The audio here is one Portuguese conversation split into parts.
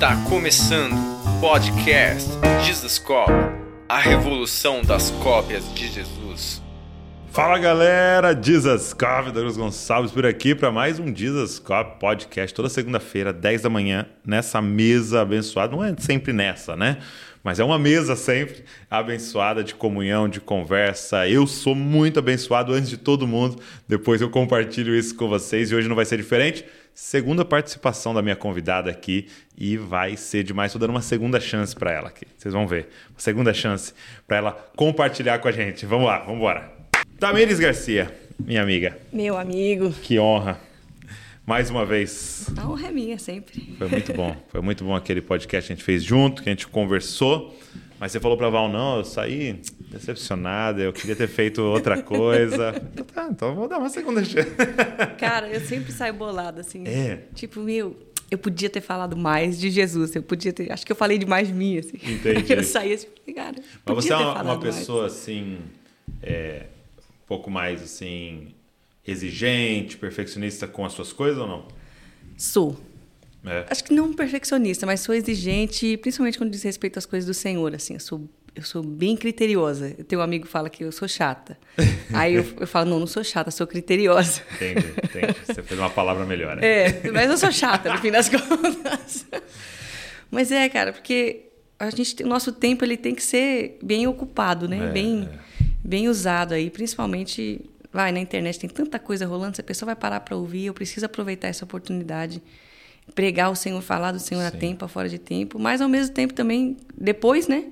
Está começando o podcast Jesus Cop, a revolução das cópias de Jesus. Fala galera, Jesus Cop, Douglas Gonçalves por aqui para mais um Jesus Cop podcast toda segunda-feira, 10 da manhã, nessa mesa abençoada. Não é sempre nessa, né? Mas é uma mesa sempre abençoada de comunhão, de conversa. Eu sou muito abençoado antes de todo mundo. Depois eu compartilho isso com vocês e hoje não vai ser diferente. Segunda participação da minha convidada aqui e vai ser demais. Estou dando uma segunda chance para ela aqui. Vocês vão ver. Uma segunda chance para ela compartilhar com a gente. Vamos lá, vamos embora. Tamires Garcia, minha amiga. Meu amigo. Que honra. Mais uma vez. A honra é minha sempre. Foi muito bom. Foi muito bom aquele podcast que a gente fez junto, que a gente conversou. Mas você falou para Val, não, eu saí decepcionada, eu queria ter feito outra coisa. tá, então vou dar uma segunda chance. Cara, eu sempre saio bolada, assim. É. Tipo, meu, eu podia ter falado mais de Jesus, eu podia ter. Acho que eu falei demais de mim, assim. Entendi. Eu saí assim, cara. Mas você é uma, uma mais. pessoa, assim, é, um pouco mais, assim, exigente, perfeccionista com as suas coisas ou não? Sou. É. Acho que não perfeccionista, mas sou exigente, principalmente quando diz respeito às coisas do Senhor, assim. Eu sou, eu sou bem criteriosa. Eu tenho um amigo que fala que eu sou chata. Aí eu, eu falo, não, não sou chata, sou criteriosa. Entendi, entendi. Você fez uma palavra melhor. Né? É, mas eu sou chata, no fim das contas. Mas é, cara, porque a gente, o nosso tempo ele tem que ser bem ocupado, né? É, bem, é. bem usado aí, principalmente vai na internet tem tanta coisa rolando, se a pessoa vai parar para ouvir, eu preciso aproveitar essa oportunidade, pregar o Senhor, falar do Senhor a Sim. tempo, a fora de tempo, mas ao mesmo tempo também depois, né?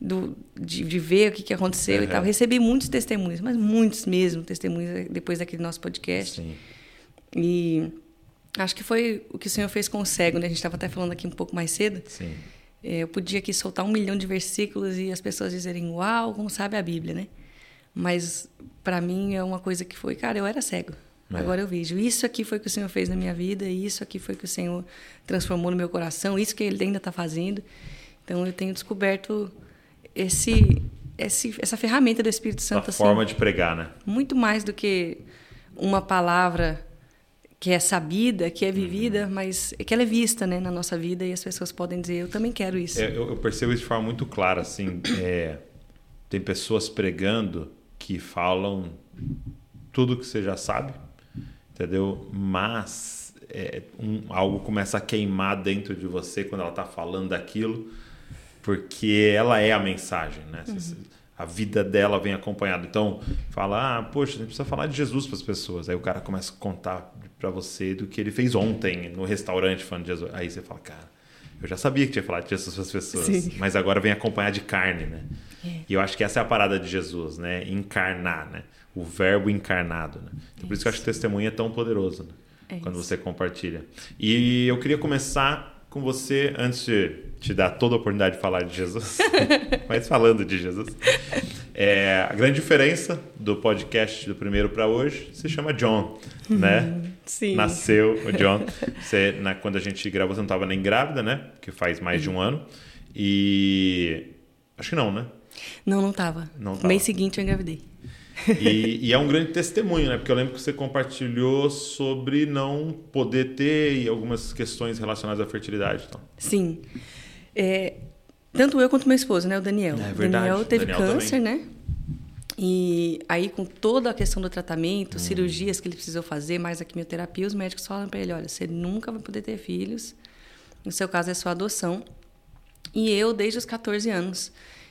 Do, de, de ver o que, que aconteceu e Uhum. tal. Recebi muitos testemunhos, mas muitos mesmo testemunhos depois daquele nosso podcast. Sim. E acho que foi o que o Senhor fez com o cego, né? A gente estava até falando aqui um pouco mais cedo. Sim. É, Eu podia aqui soltar um milhão de versículos e as pessoas dizerem, uau, como sabe a Bíblia, né? Mas para mim é uma coisa que foi, cara, eu era cego. É. Agora eu vejo. Isso aqui foi o que o Senhor fez na minha vida, isso aqui foi o que o Senhor transformou no meu coração, isso que Ele ainda está fazendo. Então eu tenho descoberto esse, esse, essa ferramenta do Espírito A Santo assim, forma de pregar, né? muito mais do que uma palavra que é sabida, que é vivida, Uhum. mas que ela é vista né, na nossa vida e as pessoas podem dizer, eu também quero isso. É, eu, eu percebo isso de forma muito clara, assim. é, tem pessoas pregando que falam tudo que você já sabe, entendeu? Mas é, um- algo começa a queimar dentro de você quando ela está falando daquilo, porque ela é a mensagem, né? Você- A vida dela vem acompanhada. Então, fala, ah, poxa, a gente precisa falar de Jesus para as pessoas. Aí o cara começa a contar para você do que ele fez ontem no restaurante falando de Jesus. Aí você fala, cara, eu já sabia que tinha falado de Jesus para as pessoas, Sim. mas agora vem acompanhar de carne, né? É. E eu acho que essa é a parada de Jesus, né? Encarnar, né? O verbo encarnado, né? Então, por isso que eu acho que o testemunho é tão poderoso, né? É Quando isso. você compartilha. E eu queria começar com você, antes de te dar toda a oportunidade de falar de Jesus, mas falando de Jesus. É, a grande diferença do podcast do primeiro para hoje se chama John, né? Sim. Nasceu o John. Você, na, quando a gente gravou, você não estava nem grávida, né? Que faz mais de um ano. E. Acho que não, né? Não, não tava. Não No mês seguinte eu engravidei. E, e é um grande testemunho, né? Porque eu lembro que você compartilhou sobre não poder ter e algumas questões relacionadas à fertilidade. Então. Sim. É, tanto eu quanto meu esposo, né? O Daniel. É verdade, Daniel teve Daniel câncer, né? E aí, com toda a questão do tratamento, cirurgias que ele precisou fazer, mais a quimioterapia, os médicos falam para ele: olha, você nunca vai poder ter filhos. No seu caso, é sua adoção. E eu, desde os 14 anos,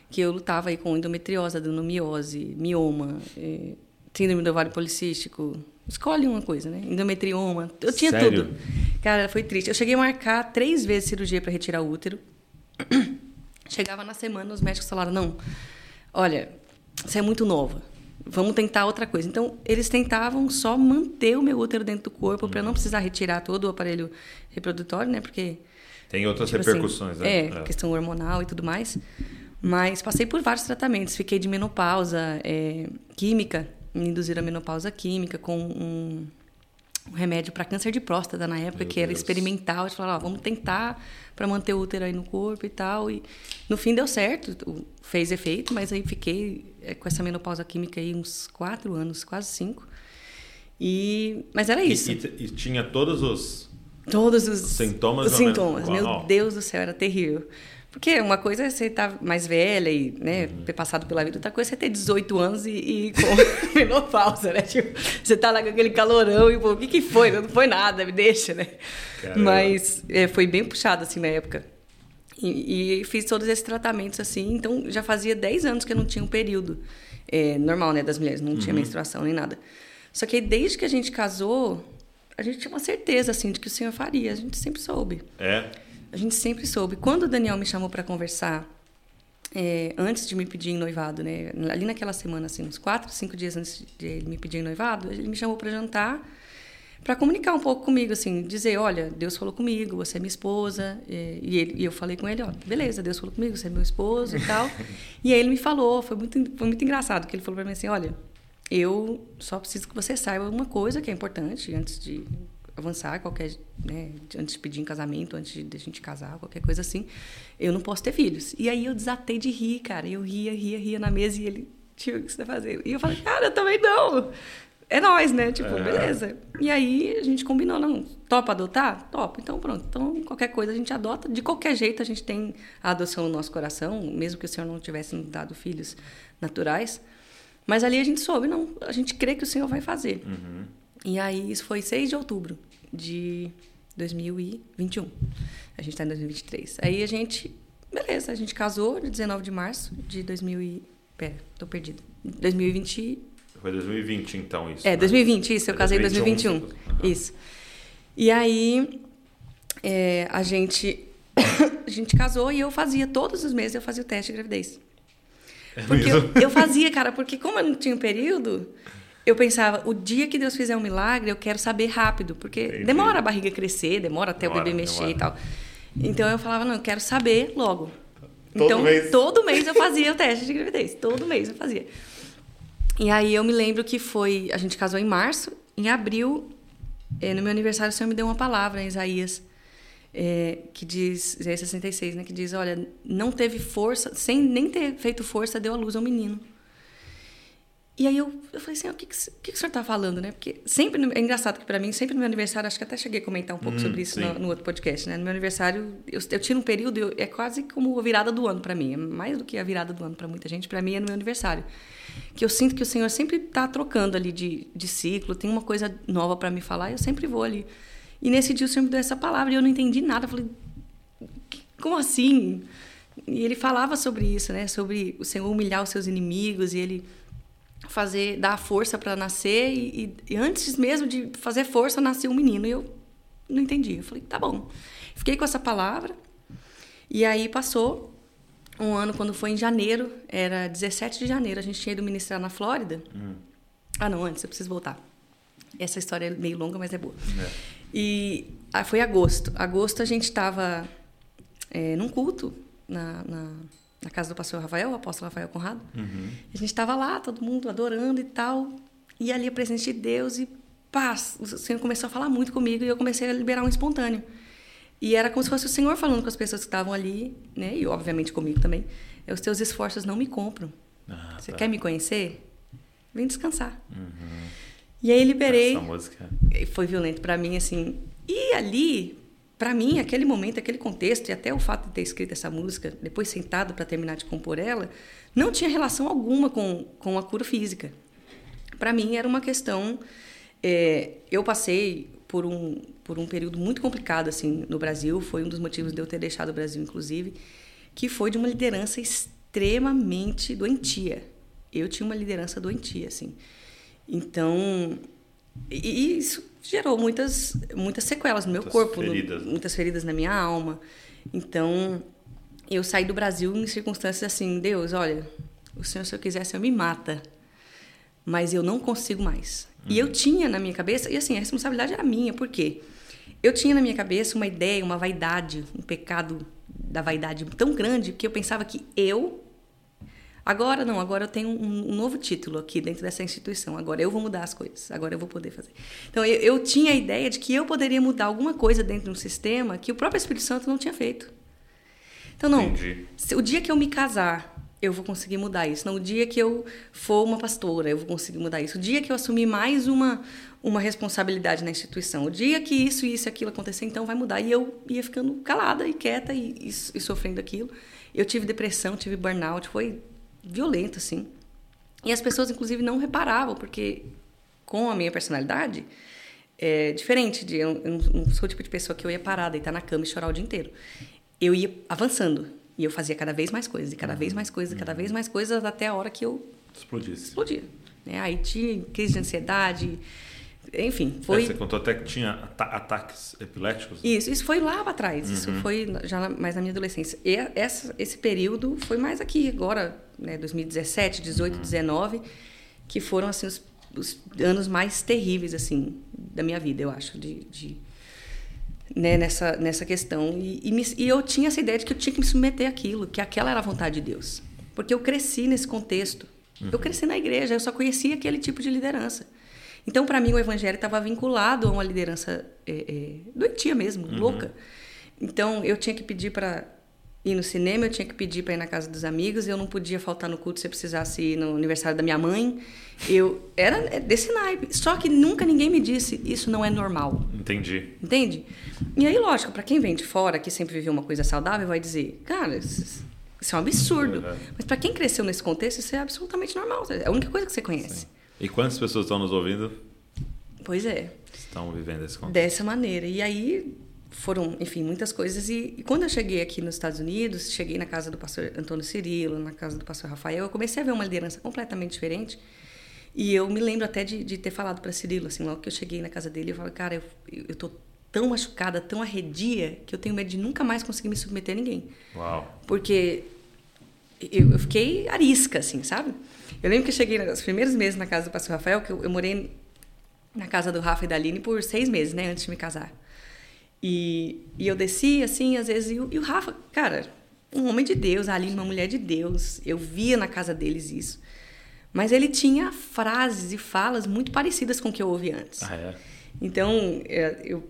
que eu lutava aí com endometriose, adenomiose, mioma, eh, síndrome do ovário policístico. Escolhe uma coisa, né? Endometrioma. Eu tinha Sério? tudo. Cara, foi triste. Eu cheguei a marcar três vezes cirurgia para retirar o útero. Chegava na semana, os médicos falaram: não, olha, você é muito nova. Vamos tentar outra coisa. Então, eles tentavam só manter o meu útero dentro do corpo para não precisar retirar todo o aparelho reprodutório, né? Porque Tem outras Tipo assim, repercussões, né? É, questão hormonal e tudo mais. Mas passei por vários tratamentos. Fiquei de menopausa é, química, me induziram a menopausa química com um, um remédio para câncer de próstata na época, Meu que era Deus. experimental. Eles falaram, ó, vamos tentar para manter o útero aí no corpo e tal. E no fim deu certo, fez efeito, mas aí fiquei é, com essa menopausa química aí uns quatro anos, quase cinco. E, mas era E- isso. E, e tinha todos os Todos os Sintomas, os sintomas. Meu Deus do céu, era terrível. Porque uma coisa é você estar mais velha e né, Uhum. ter passado pela vida, outra coisa é você ter 18 anos e, e com menopausa, né? Tipo, você tá lá com aquele calorão e, pô, o que que foi? Não foi nada, me deixa, né? Caramba. Mas é, foi bem puxado, assim, na época. E, e fiz todos esses tratamentos, assim, então já fazia 10 anos que eu não tinha um período é, normal, né, das mulheres, não tinha menstruação nem nada. Só que desde que a gente casou, a gente tinha uma certeza, assim, de que o Senhor faria, a gente sempre soube. É. A gente sempre soube. Quando o Daniel me chamou para conversar, é, antes de me pedir em noivado, né? Ali naquela semana, assim, uns quatro, cinco dias antes de ele me pedir em noivado, ele me chamou para jantar, para comunicar um pouco comigo, assim, dizer, olha, Deus falou comigo, você é minha esposa, e, e ele, e eu falei com ele, ó, beleza, Deus falou comigo, você é meu esposo e tal. e aí ele me falou, foi muito, foi muito engraçado, que ele falou para mim assim, olha, eu só preciso que você saiba uma coisa que é importante antes de avançar qualquer, né, antes de pedir em casamento, antes de a gente casar, qualquer coisa assim, eu não posso ter filhos. E aí eu desatei de rir, cara. Eu ria, ria, ria na mesa e ele, tio, o que você vai fazer? E eu falei, cara, eu também não. É nós, né? Tipo, É. beleza. E aí a gente combinou, não, topa adotar? Topa. Então pronto. Então qualquer coisa a gente adota. De qualquer jeito a gente tem a adoção no nosso coração, mesmo que o Senhor não tivesse nos dado filhos naturais. Mas ali a gente soube, não, a gente crê que o Senhor vai fazer. E aí isso foi 6 de outubro de 2021. A gente está em 2023. Aí a gente, beleza, a gente casou no 19 de março de 2000 e... Pera, tô perdida. 2020... Foi 2020, então, isso. É, né? 2020, isso, eu É, casei em 2021. 2021. Aham. Isso. E aí é, a gente a gente casou e eu fazia todos os meses eu fazia o teste de gravidez. Porque eu, eu fazia, cara, porque como eu não tinha um período, eu pensava, o dia que Deus fizer um milagre, eu quero saber rápido, porque Entendi. demora a barriga crescer, demora até Demora, o bebê mexer demora. e tal. Então eu falava, não, eu quero saber logo. Todo então, mês. todo mês eu fazia o teste de gravidez, todo mês eu fazia. E aí eu me lembro que foi, a gente casou em março, em abril, eh, no meu aniversário o Senhor me deu uma palavra em Isaías, eh, que diz, Isaías 66, né, que diz, olha, não teve força, sem nem ter feito força, deu à luz a um menino. E aí eu, eu falei assim, "Ah, o que, que, o que que o senhor está falando, né? Porque sempre, no- é engraçado que para mim, sempre no meu aniversário, acho que até cheguei a comentar um pouco Hum, sobre isso no, no outro podcast, né? No meu aniversário, eu, eu tiro um período, eu- é quase como a virada do ano para mim, é mais do que a virada do ano para muita gente, para mim é no meu aniversário. Que eu sinto que o Senhor sempre está trocando ali de, de ciclo, tem uma coisa nova para me falar, eu sempre vou ali. E nesse dia o Senhor me deu essa palavra e eu não entendi nada, eu falei, como assim? E ele falava sobre isso, né? Sobre o Senhor humilhar os seus inimigos e ele fazer dar força para nascer e, e- antes mesmo de fazer força nasceu um menino e eu não entendi. Eu falei, tá bom. Fiquei com essa palavra e aí passou um ano quando foi em janeiro, era 17 de janeiro, a gente tinha ido ministrar na Flórida. Ah, não, antes eu preciso voltar. Essa história é meio longa, mas é boa. É. E ah, foi agosto. Agosto a gente estava num culto na, na, na casa do pastor Rafael, o apóstolo Rafael Conrado. Uhum. A gente estava lá, todo mundo adorando e tal. E ali a presença de Deus e paz. O Senhor começou a falar muito comigo e eu comecei a liberar um espontâneo. E era como se fosse o Senhor falando com as pessoas que estavam ali, né? E obviamente comigo também. É, Os teus esforços não me compram. Ah, Você tá. quer me conhecer? Vem descansar. E aí liberei. Essa música. Foi violento para mim assim. E ali, para mim, aquele momento, aquele contexto e até o fato de ter escrito essa música, depois sentado para terminar de compor ela, não tinha relação alguma com com a cura física. Para mim era uma questão. é, eu passei por um por um período muito complicado assim no Brasil. Foi um dos motivos de eu ter deixado o Brasil, inclusive, que foi de uma liderança extremamente doentia. Eu tinha uma liderança doentia, assim. Então, e isso gerou muitas, muitas sequelas no meu Muitas corpo, no- feridas. muitas feridas na minha alma. Então, eu saí do Brasil em circunstâncias assim, Deus, olha, o Senhor, se eu quiser, o Senhor me mata. Mas eu não consigo mais. E eu tinha na minha cabeça, e assim, a responsabilidade era minha, por quê? Eu tinha na minha cabeça uma ideia, uma vaidade, um pecado da vaidade tão grande que eu pensava que eu Agora não, agora eu tenho um, um novo título aqui dentro dessa instituição. Agora eu vou mudar as coisas, agora eu vou poder fazer. Então eu, eu tinha a ideia de que eu poderia mudar alguma coisa dentro de um sistema que o próprio Espírito Santo não tinha feito. Então não, Entendi. o dia que eu me casar eu vou conseguir mudar isso. Não, o dia que eu for uma pastora, eu vou conseguir mudar isso. O dia que eu assumir mais uma, uma responsabilidade na instituição, o dia que isso, isso e aquilo acontecer, então vai mudar. E eu ia ficando calada e quieta e, e, e sofrendo aquilo. Eu tive depressão, tive burnout, foi violento, assim. E as pessoas, inclusive, não reparavam, porque com a minha personalidade, é diferente de. Eu não sou o tipo de pessoa que eu ia parar, deitar na cama e chorar o dia inteiro. Eu ia avançando. E eu fazia cada vez mais coisas, e cada vez mais coisas, e cada vez mais coisas, até a hora que eu. Explodisse. Explodia. Né? Aí tinha crise de ansiedade. Enfim, foi. É, você contou até que tinha ata ataques epiléticos? Isso, isso foi lá para trás. Uhum. Isso foi já mais na minha adolescência. E essa, esse período foi mais aqui, agora, né, 2017, 18, uhum. 19, que foram assim os, os, anos mais terríveis assim da minha vida, eu acho, de, de né, nessa, nessa questão. E, e, me, e, eu tinha essa ideia de que eu tinha que me submeter àquilo, que aquela era a vontade de Deus. Porque eu cresci nesse contexto. Uhum. Eu cresci na igreja, eu só conhecia aquele tipo de liderança. Então, para mim, o evangelho estava vinculado a uma liderança é, é, doentia mesmo, uhum. louca. Então, eu tinha que pedir para ir no cinema, eu tinha que pedir para ir na casa dos amigos, eu não podia faltar no culto se eu precisasse ir no aniversário da minha mãe. Eu era desse naipe. Só que nunca ninguém me disse isso não é normal. Entendi. Entende? E aí, lógico, para quem vem de fora, que sempre viveu uma coisa saudável, vai dizer, cara, isso é um absurdo. Uhum. Mas para quem cresceu nesse contexto, isso é absolutamente normal. É a única coisa que você conhece. Sim. E quantas pessoas estão nos ouvindo? Pois é. Estão vivendo esse contexto. Dessa maneira. E aí foram, enfim, muitas coisas. E, e, quando eu cheguei aqui nos Estados Unidos, cheguei na casa do pastor Antônio Cirilo, na casa do pastor Rafael, eu comecei a ver uma liderança completamente diferente. E eu me lembro até de, de ter falado para Cirilo, assim, logo que eu cheguei na casa dele, eu falei, cara, eu, eu tô tão machucada, tão arredia, que eu tenho medo de nunca mais conseguir me submeter a ninguém. Uau. Porque eu, eu fiquei arisca, assim, sabe? Eu lembro que eu cheguei nos primeiros meses na casa do pastor Rafael, que eu, eu morei na casa do Rafa e da Aline por seis meses, né, antes de me casar. E, e eu desci, assim, às vezes, e o, e o Rafa, cara, um homem de Deus, a Aline, uma mulher de Deus, eu via na casa deles isso. Mas ele tinha frases e falas muito parecidas com o que eu ouvi antes. Ah, é? Então, é, eu,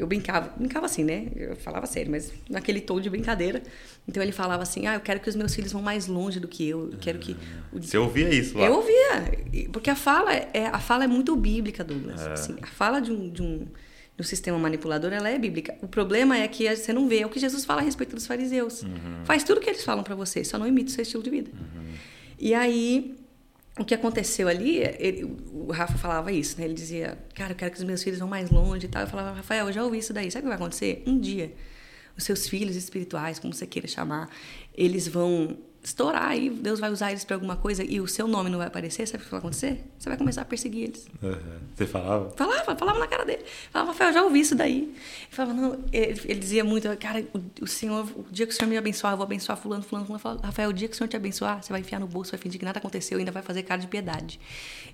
eu brincava, brincava assim, né? Eu falava sério, mas naquele tom de brincadeira. Então ele falava assim: "Ah, eu quero que os meus filhos vão mais longe do que eu. Eu quero que Você ouvia isso lá? Eu ouvia, porque a fala é a fala é muito bíblica, Douglas. É. Assim, a fala de um, de um do sistema manipulador, ela é bíblica. O problema é que você não vê é o que Jesus fala a respeito dos fariseus. Uhum. Faz tudo o que eles falam para você, só não imita o seu estilo de vida. Uhum. E aí o que aconteceu ali, ele, o Rafa falava isso, né? Ele dizia, cara, eu quero que os meus filhos vão mais longe e tal. Eu falava, Rafael, eu já ouvi isso daí. Sabe o que vai acontecer? Um dia, os seus filhos espirituais, como você queira chamar, eles vão estourar e Deus vai usar eles para alguma coisa e o seu nome não vai aparecer, sabe o que vai acontecer? Você vai começar a perseguir eles. Uhum. Você falava? Falava, falava na cara dele. Falava, Rafael, já ouvi isso daí. Ele falava, não, ele, ele dizia muito, cara, o, o, Senhor, o dia que o Senhor me abençoar, eu vou abençoar fulano, fulano, fulano. Falava, Rafael, o dia que o Senhor te abençoar, você vai enfiar no bolso, vai fingir que nada aconteceu e ainda vai fazer cara de piedade.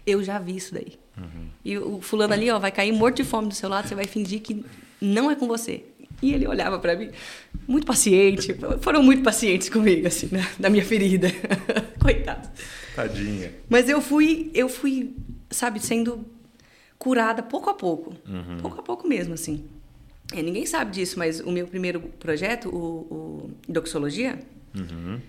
Eu já vi isso daí. Uhum. E o fulano ali, ó, vai cair morto de fome do seu lado, você vai fingir que não é com você. E ele olhava para mim, muito paciente. Foram muito pacientes comigo, assim, né? da minha ferida. Coitado. Tadinha. Mas eu fui, eu fui, sabe, sendo curada pouco a pouco. Uhum. Pouco a pouco mesmo, assim. É, ninguém sabe disso, mas o meu primeiro projeto, o, o Doxologia, uhum.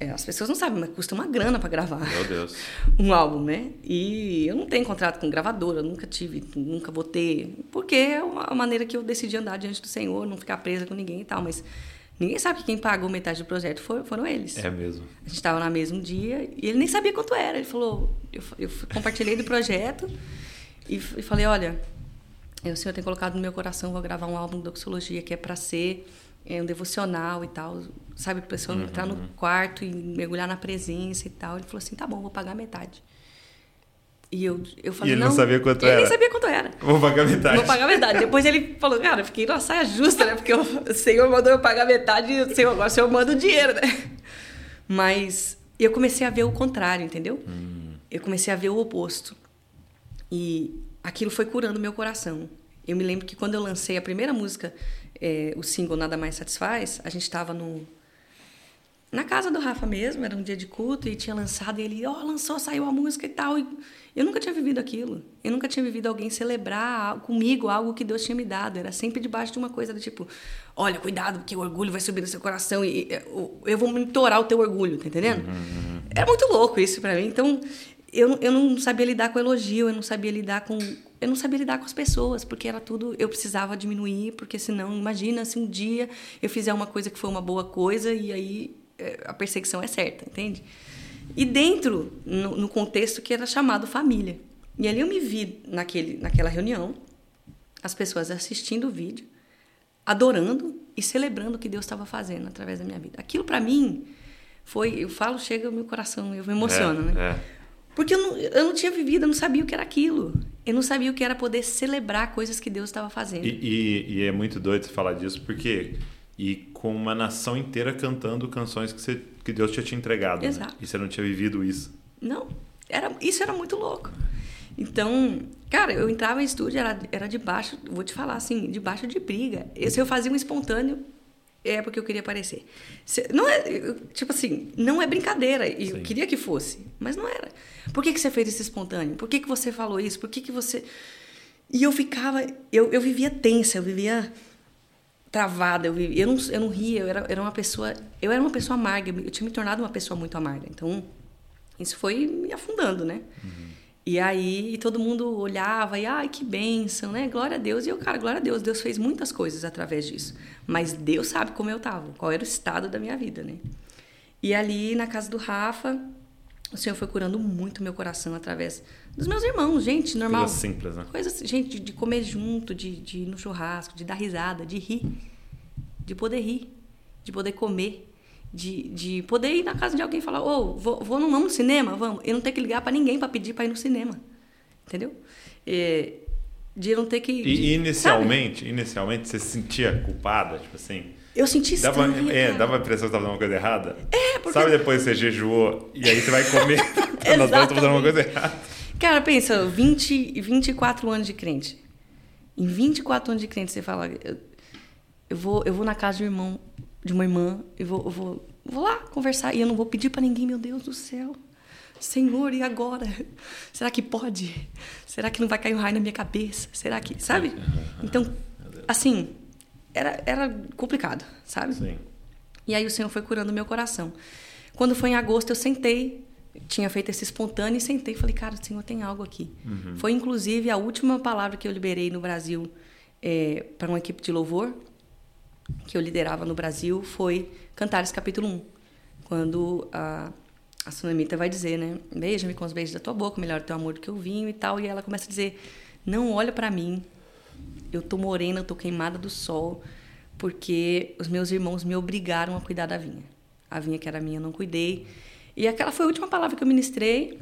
É, as pessoas não sabem, mas custa uma grana para gravar. Um álbum, né? E eu não tenho contrato com gravadora, nunca tive, nunca vou ter, porque é uma maneira que eu decidi andar diante do Senhor, não ficar presa com ninguém e tal, mas ninguém sabe que quem pagou metade do projeto foram, foram eles. É mesmo. A gente estava no mesmo dia e ele nem sabia quanto era. Ele falou, eu, eu compartilhei do projeto e, e falei, olha, o Senhor tem colocado no meu coração, vou gravar um álbum de doxologia que é para ser é, um devocional e tal, sabe? A pessoa uhum. entrar no quarto e mergulhar na presença e tal. Ele falou assim: tá bom, vou pagar metade. E eu, eu falei, e ele não, não sabia quanto ele era? Ele nem sabia quanto era. Vou pagar metade. Vou pagar metade. Depois ele falou, cara, eu fiquei numa saia justa, né? Porque o Senhor mandou eu pagar metade e o Senhor, agora o Senhor manda o dinheiro, né? Mas eu comecei a ver o contrário, entendeu? Hum. Eu comecei a ver o oposto. E aquilo foi curando meu coração. Eu me lembro que quando eu lancei a primeira música, é, o single Nada Mais Satisfaz, a gente estava no. na casa do Rafa mesmo, era um dia de culto e tinha lançado, e ele, ó, oh, lançou, saiu a música e tal. E eu nunca tinha vivido aquilo. Eu nunca tinha vivido alguém celebrar comigo algo que Deus tinha me dado. Era sempre debaixo de uma coisa do tipo, olha, cuidado, porque o orgulho vai subir no seu coração e eu vou monitorar o teu orgulho, tá entendendo? Uhum. uhum. Era muito louco isso para mim. Então, eu, eu não sabia lidar com elogio, eu não sabia lidar com eu não sabia lidar com as pessoas, porque era tudo eu precisava diminuir, porque senão, imagina se um dia eu fizer uma coisa que foi uma boa coisa e aí é, a perseguição é certa, entende? E dentro, no, no, contexto que era chamado família. E ali eu me vi naquele, naquela reunião, as pessoas assistindo o vídeo, adorando e celebrando o que Deus estava fazendo através da minha vida. Aquilo para mim foi, eu falo, chega ao meu coração, eu me emociono, é, né? É. Porque eu não, eu não tinha vivido, eu não sabia o que era aquilo. Eu não sabia o que era poder celebrar coisas que Deus estava fazendo. E, e, e, é muito doido você falar disso, porque e com uma nação inteira cantando canções que, você, que Deus tinha te entregado. Né? Exato. Né? E você não tinha vivido isso. Não, era, isso era muito louco. Então, cara, eu entrava em estúdio, era, era debaixo, vou te falar assim, debaixo de briga. Eu, se eu fazia um espontâneo, é porque eu queria aparecer. Se, não é, tipo assim, não é brincadeira. E eu queria que fosse, mas não era. Por que, que você fez esse espontâneo? Por que, que você falou isso? Por que, que você. E eu ficava, eu, eu vivia tensa, eu vivia travada, eu, eu, não, eu não ria, eu era, era uma pessoa, eu era uma pessoa amarga, eu tinha me tornado uma pessoa muito amarga. Então, isso foi me afundando, né? Uhum. E aí todo mundo olhava e, ai, que bênção, né? Glória a Deus. E eu, cara, glória a Deus, Deus fez muitas coisas através disso. Mas Deus sabe como eu tava, qual era o estado da minha vida, né? E ali na casa do Rafa, o Senhor foi curando muito meu coração através dos meus irmãos, gente, normal. Coisas simples, né? Coisas, gente, de, de comer junto, de, de ir no churrasco, de dar risada, de rir, de poder rir, de poder comer, de, de poder ir na casa de alguém e falar, ô, oh, vou, vou não, no cinema, vamos. Eu não ter que ligar para ninguém para pedir para ir no cinema, entendeu? É, de não ter que... E de, inicialmente, sabe? inicialmente você se sentia culpada, tipo assim... Eu senti dava, estranho, É, dava a impressão que estava fazendo uma coisa errada. É, porque... Sabe depois você jejuou e aí você vai comer, nós estamos fazendo uma coisa errada. Cara, pensa, 20, 24 anos de crente. Em 24 anos de crente, você fala, eu, eu vou, eu vou na casa um irmão, de uma irmã, eu vou, eu vou, vou lá conversar e eu não vou pedir para ninguém, meu Deus do céu. Senhor, e agora? Será que pode? Será que não vai cair um raio na minha cabeça? Será que, sabe? Então, assim, era, era complicado, sabe? Sim. E aí o Senhor foi curando meu coração. Quando foi em agosto, eu sentei, tinha feito esse espontâneo e sentei e falei, cara, o Senhor tem algo aqui. Uhum. Foi inclusive a última palavra que eu liberei no Brasil é, para uma equipe de louvor que eu liderava no Brasil foi Cantares capítulo 1. Quando a, a Sunamita vai dizer, né? Beija-me com os beijos da tua boca, melhor teu amor do que o vinho e tal. E ela começa a dizer: Não olha para mim, eu tô morena, eu tô queimada do sol, porque os meus irmãos me obrigaram a cuidar da vinha. A vinha que era minha, eu não cuidei. E aquela foi a última palavra que eu ministrei.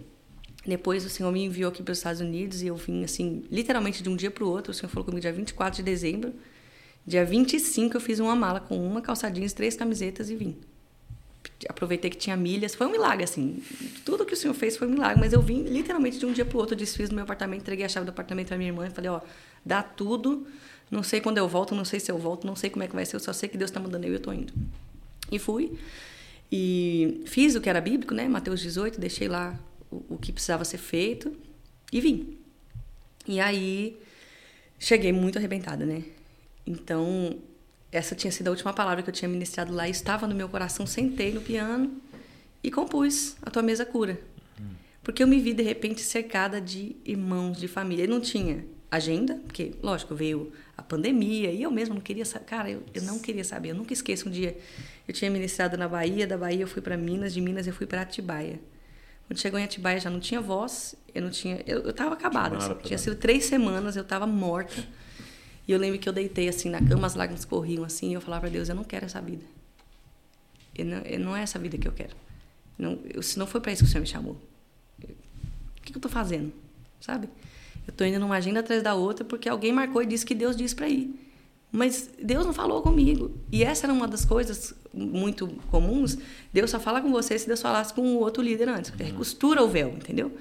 Depois o Senhor me enviou aqui para os Estados Unidos e eu vim assim, literalmente de um dia para o outro. O Senhor falou comigo dia 24 de dezembro. Dia 25 eu fiz uma mala com uma calça jeans, três camisetas e vim. Aproveitei que tinha milhas. Foi um milagre, assim. Tudo que o Senhor fez foi um milagre. Mas eu vim literalmente de um dia para o outro. desfiz no meu apartamento, entreguei a chave do apartamento para minha irmã e falei: ó, dá tudo. Não sei quando eu volto, não sei se eu volto, não sei como é que vai ser, eu só sei que Deus está mandando eu e eu estou indo. E fui. E fiz o que era bíblico, né? Mateus 18, deixei lá o, o que precisava ser feito e vim. E aí cheguei muito arrebentada, né? Então, essa tinha sido a última palavra que eu tinha ministrado lá, estava no meu coração, sentei no piano e compus a tua mesa cura. Porque eu me vi de repente cercada de irmãos, de família. Eu não tinha agenda, porque, lógico, veio a pandemia e eu mesmo não queria saber. Cara, eu, eu não queria saber. Eu nunca esqueço um dia. Eu tinha ministrado na Bahia, da Bahia eu fui para Minas, de Minas eu fui para Atibaia. Quando chegou em Atibaia já não tinha voz, eu não tinha. Eu, eu tava acabada. Assim, tinha sido três semanas, eu estava morta. E eu lembro que eu deitei assim na cama, as lágrimas corriam assim, e eu falava para Deus: eu não quero essa vida. Eu não, eu não é essa vida que eu quero. Não, eu, se não foi para isso que o Senhor me chamou, o que, que eu estou fazendo? Sabe? Eu estou indo numa agenda atrás da outra porque alguém marcou e disse que Deus disse para ir. Mas Deus não falou comigo. E essa era uma das coisas muito comuns. Deus só fala com você se Deus falasse com o outro líder antes. Uhum. Costura o véu, entendeu?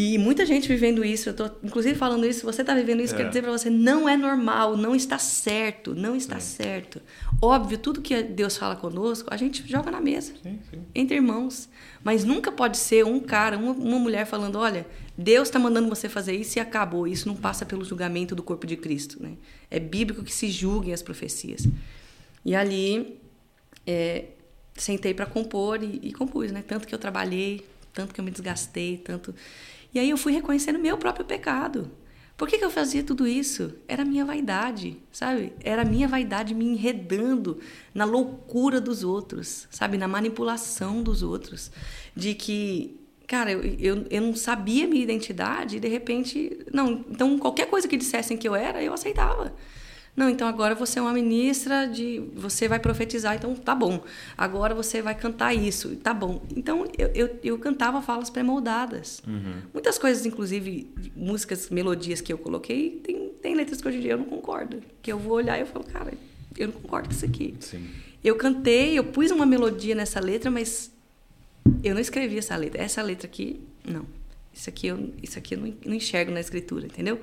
E muita gente vivendo isso, eu tô inclusive falando isso, você está vivendo isso, é. quero dizer para você, não é normal, não está certo, não está sim. certo. Óbvio, tudo que Deus fala conosco, a gente joga na mesa, sim, sim. entre irmãos. Mas nunca pode ser um cara, uma, uma mulher falando, olha, Deus está mandando você fazer isso e acabou. Isso não passa pelo julgamento do corpo de Cristo. Né? É bíblico que se julguem as profecias. E ali, é, sentei para compor e, e compus, né? Tanto que eu trabalhei, tanto que eu me desgastei, tanto e aí eu fui reconhecendo meu próprio pecado. Por que, que eu fazia tudo isso? Era minha vaidade, sabe? Era minha vaidade me enredando na loucura dos outros, sabe? Na manipulação dos outros. De que, cara, eu, eu, eu não sabia minha identidade e de repente. Não, então qualquer coisa que dissessem que eu era, eu aceitava. Não, então agora você é uma ministra de. Você vai profetizar, então tá bom. Agora você vai cantar isso, tá bom. Então eu, eu, eu cantava falas pré-moldadas. Uhum. Muitas coisas, inclusive músicas, melodias que eu coloquei, tem, tem letras que hoje em dia eu não concordo. Que eu vou olhar e eu falo, cara, eu não concordo com isso aqui. Sim. Eu cantei, eu pus uma melodia nessa letra, mas eu não escrevi essa letra. Essa letra aqui, não. Isso aqui eu, isso aqui eu não, não enxergo na escritura, entendeu?